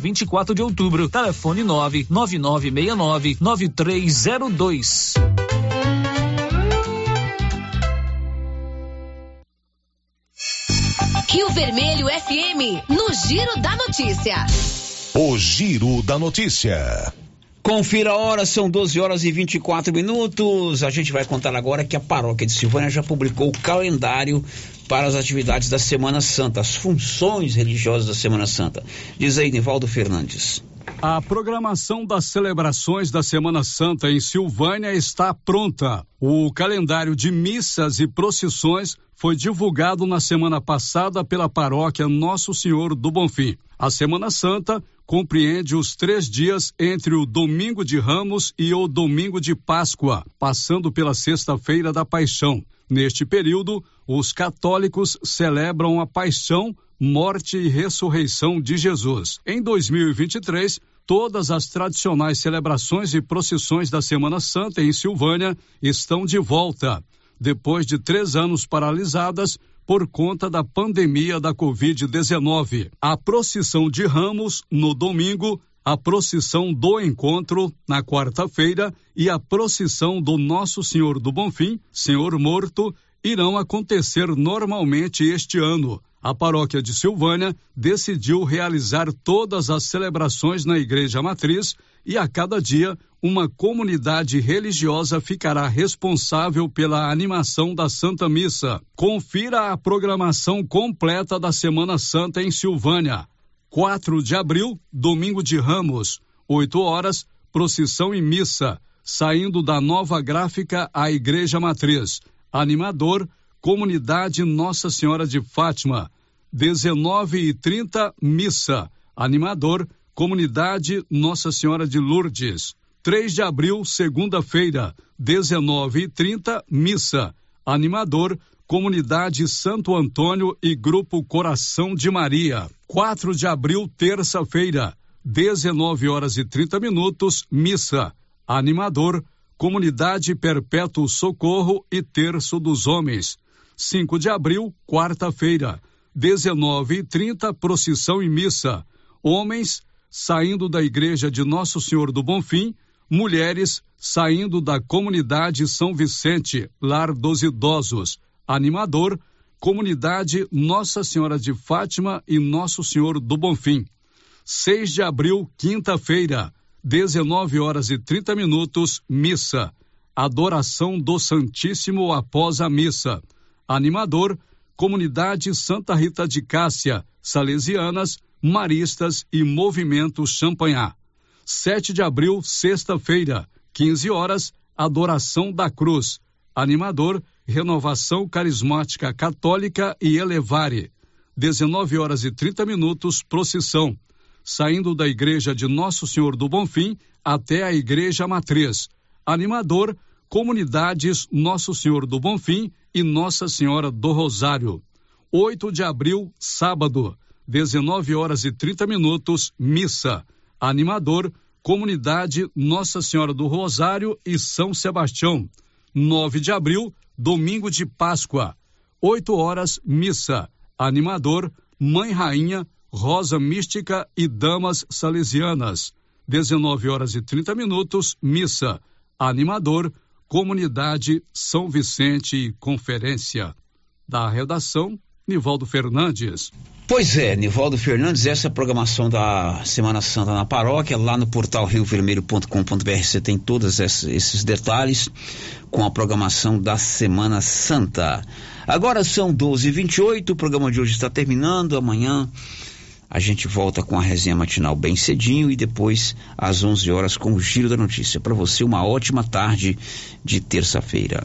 24 de outubro. Telefone 99969 9302. Rio Vermelho FM, no Giro da Notícia. O Giro da Notícia. Confira a hora, são 12 horas e 24 minutos. A gente vai contar agora que a paróquia de Silvânia já publicou o calendário para as atividades da Semana Santa, as funções religiosas da Semana Santa. Diz aí, Nivaldo Fernandes. A programação das celebrações da Semana Santa em Silvânia está pronta. O calendário de missas e procissões foi divulgado na semana passada pela paróquia Nosso Senhor do Bonfim. A Semana Santa compreende os três dias entre o Domingo de Ramos e o Domingo de Páscoa, passando pela Sexta-feira da Paixão. Neste período, os católicos celebram a paixão, morte e ressurreição de Jesus. Em 2023, todas as tradicionais celebrações e procissões da Semana Santa em Silvânia estão de volta, depois de três anos paralisadas por conta da pandemia da Covid-19. A procissão de Ramos no domingo, a procissão do encontro na quarta-feira e a procissão do Nosso Senhor do Bonfim, Senhor Morto, irão acontecer normalmente este ano. A paróquia de Silvânia decidiu realizar todas as celebrações na Igreja Matriz e a cada dia uma comunidade religiosa ficará responsável pela animação da Santa Missa. Confira a programação completa da Semana Santa em Silvânia. 4 de abril, domingo de Ramos, 8 horas, procissão e missa, saindo da nova gráfica à Igreja Matriz. Animador, Comunidade Nossa Senhora de Fátima. 19 e 30 missa. Animador, Comunidade Nossa Senhora de Lourdes. 3 de abril, segunda-feira, 19 e 30 missa. Animador, Comunidade Santo Antônio e Grupo Coração de Maria. 4 de abril, terça-feira, 19 horas e 30 minutos, missa. Animador, Comunidade Perpétuo Socorro e Terço dos Homens. 5 de abril, quarta-feira, 19 e 30 procissão e missa. Homens saindo da igreja de Nosso Senhor do Bonfim, mulheres saindo da comunidade São Vicente, Lar dos Idosos. Animador, comunidade Nossa Senhora de Fátima e Nosso Senhor do Bonfim. 6 de abril, quinta-feira, 19 horas e 30 minutos, missa. Adoração do Santíssimo após a missa. Animador, Comunidade Santa Rita de Cássia, Salesianas, Maristas e Movimento Champanhar. 7 de abril, sexta-feira, 15 horas, Adoração da Cruz. Animador, Renovação Carismática Católica e Elevare. 19 horas e 30 minutos, procissão. Saindo da igreja de Nosso Senhor do Bonfim até a igreja matriz. Animador, Comunidades Nosso Senhor do Bonfim e Nossa Senhora do Rosário. 8 de abril, sábado, 19 horas e 30 minutos, missa. Animador, Comunidade Nossa Senhora do Rosário e São Sebastião. 9 de abril, domingo de Páscoa. 8 horas, missa. Animador, Mãe Rainha, Rosa Mística e Damas Salesianas. 19 horas e 30 minutos, missa. Animador, Comunidade São Vicente e Conferência. Da redação, Nivaldo Fernandes. Pois é, Nivaldo Fernandes, essa é a programação da Semana Santa na paróquia. Lá no portal riovermelho.com.br você tem todos esses detalhes com a programação da Semana Santa. Agora são 12h28, o programa de hoje está terminando. Amanhã a gente volta com a resenha matinal bem cedinho e depois às 11 horas com o Giro da Notícia. Para você, uma ótima tarde de terça-feira.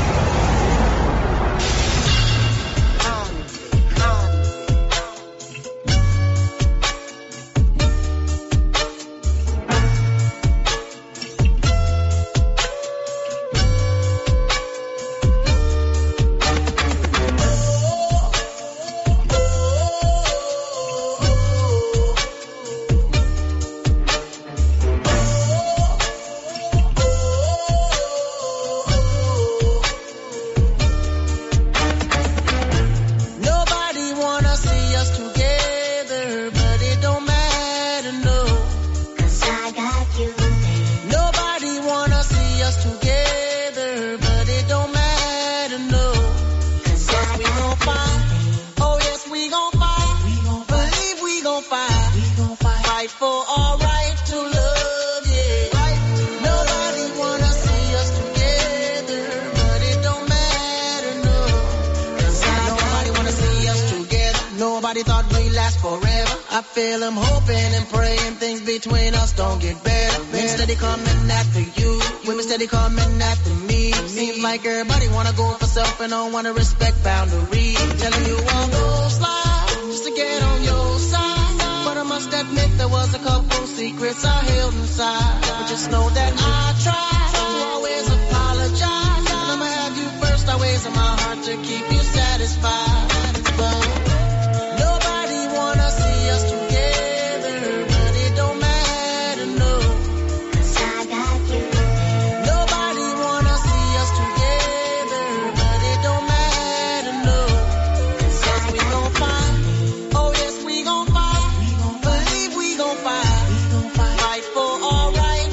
Don't get better. Men steady coming after you, women steady coming after me. Seems like everybody wanna go for self and don't wanna respect boundaries. Telling you I'll go slide just to get on your side. But I must admit there was a couple secrets I held inside. But just know that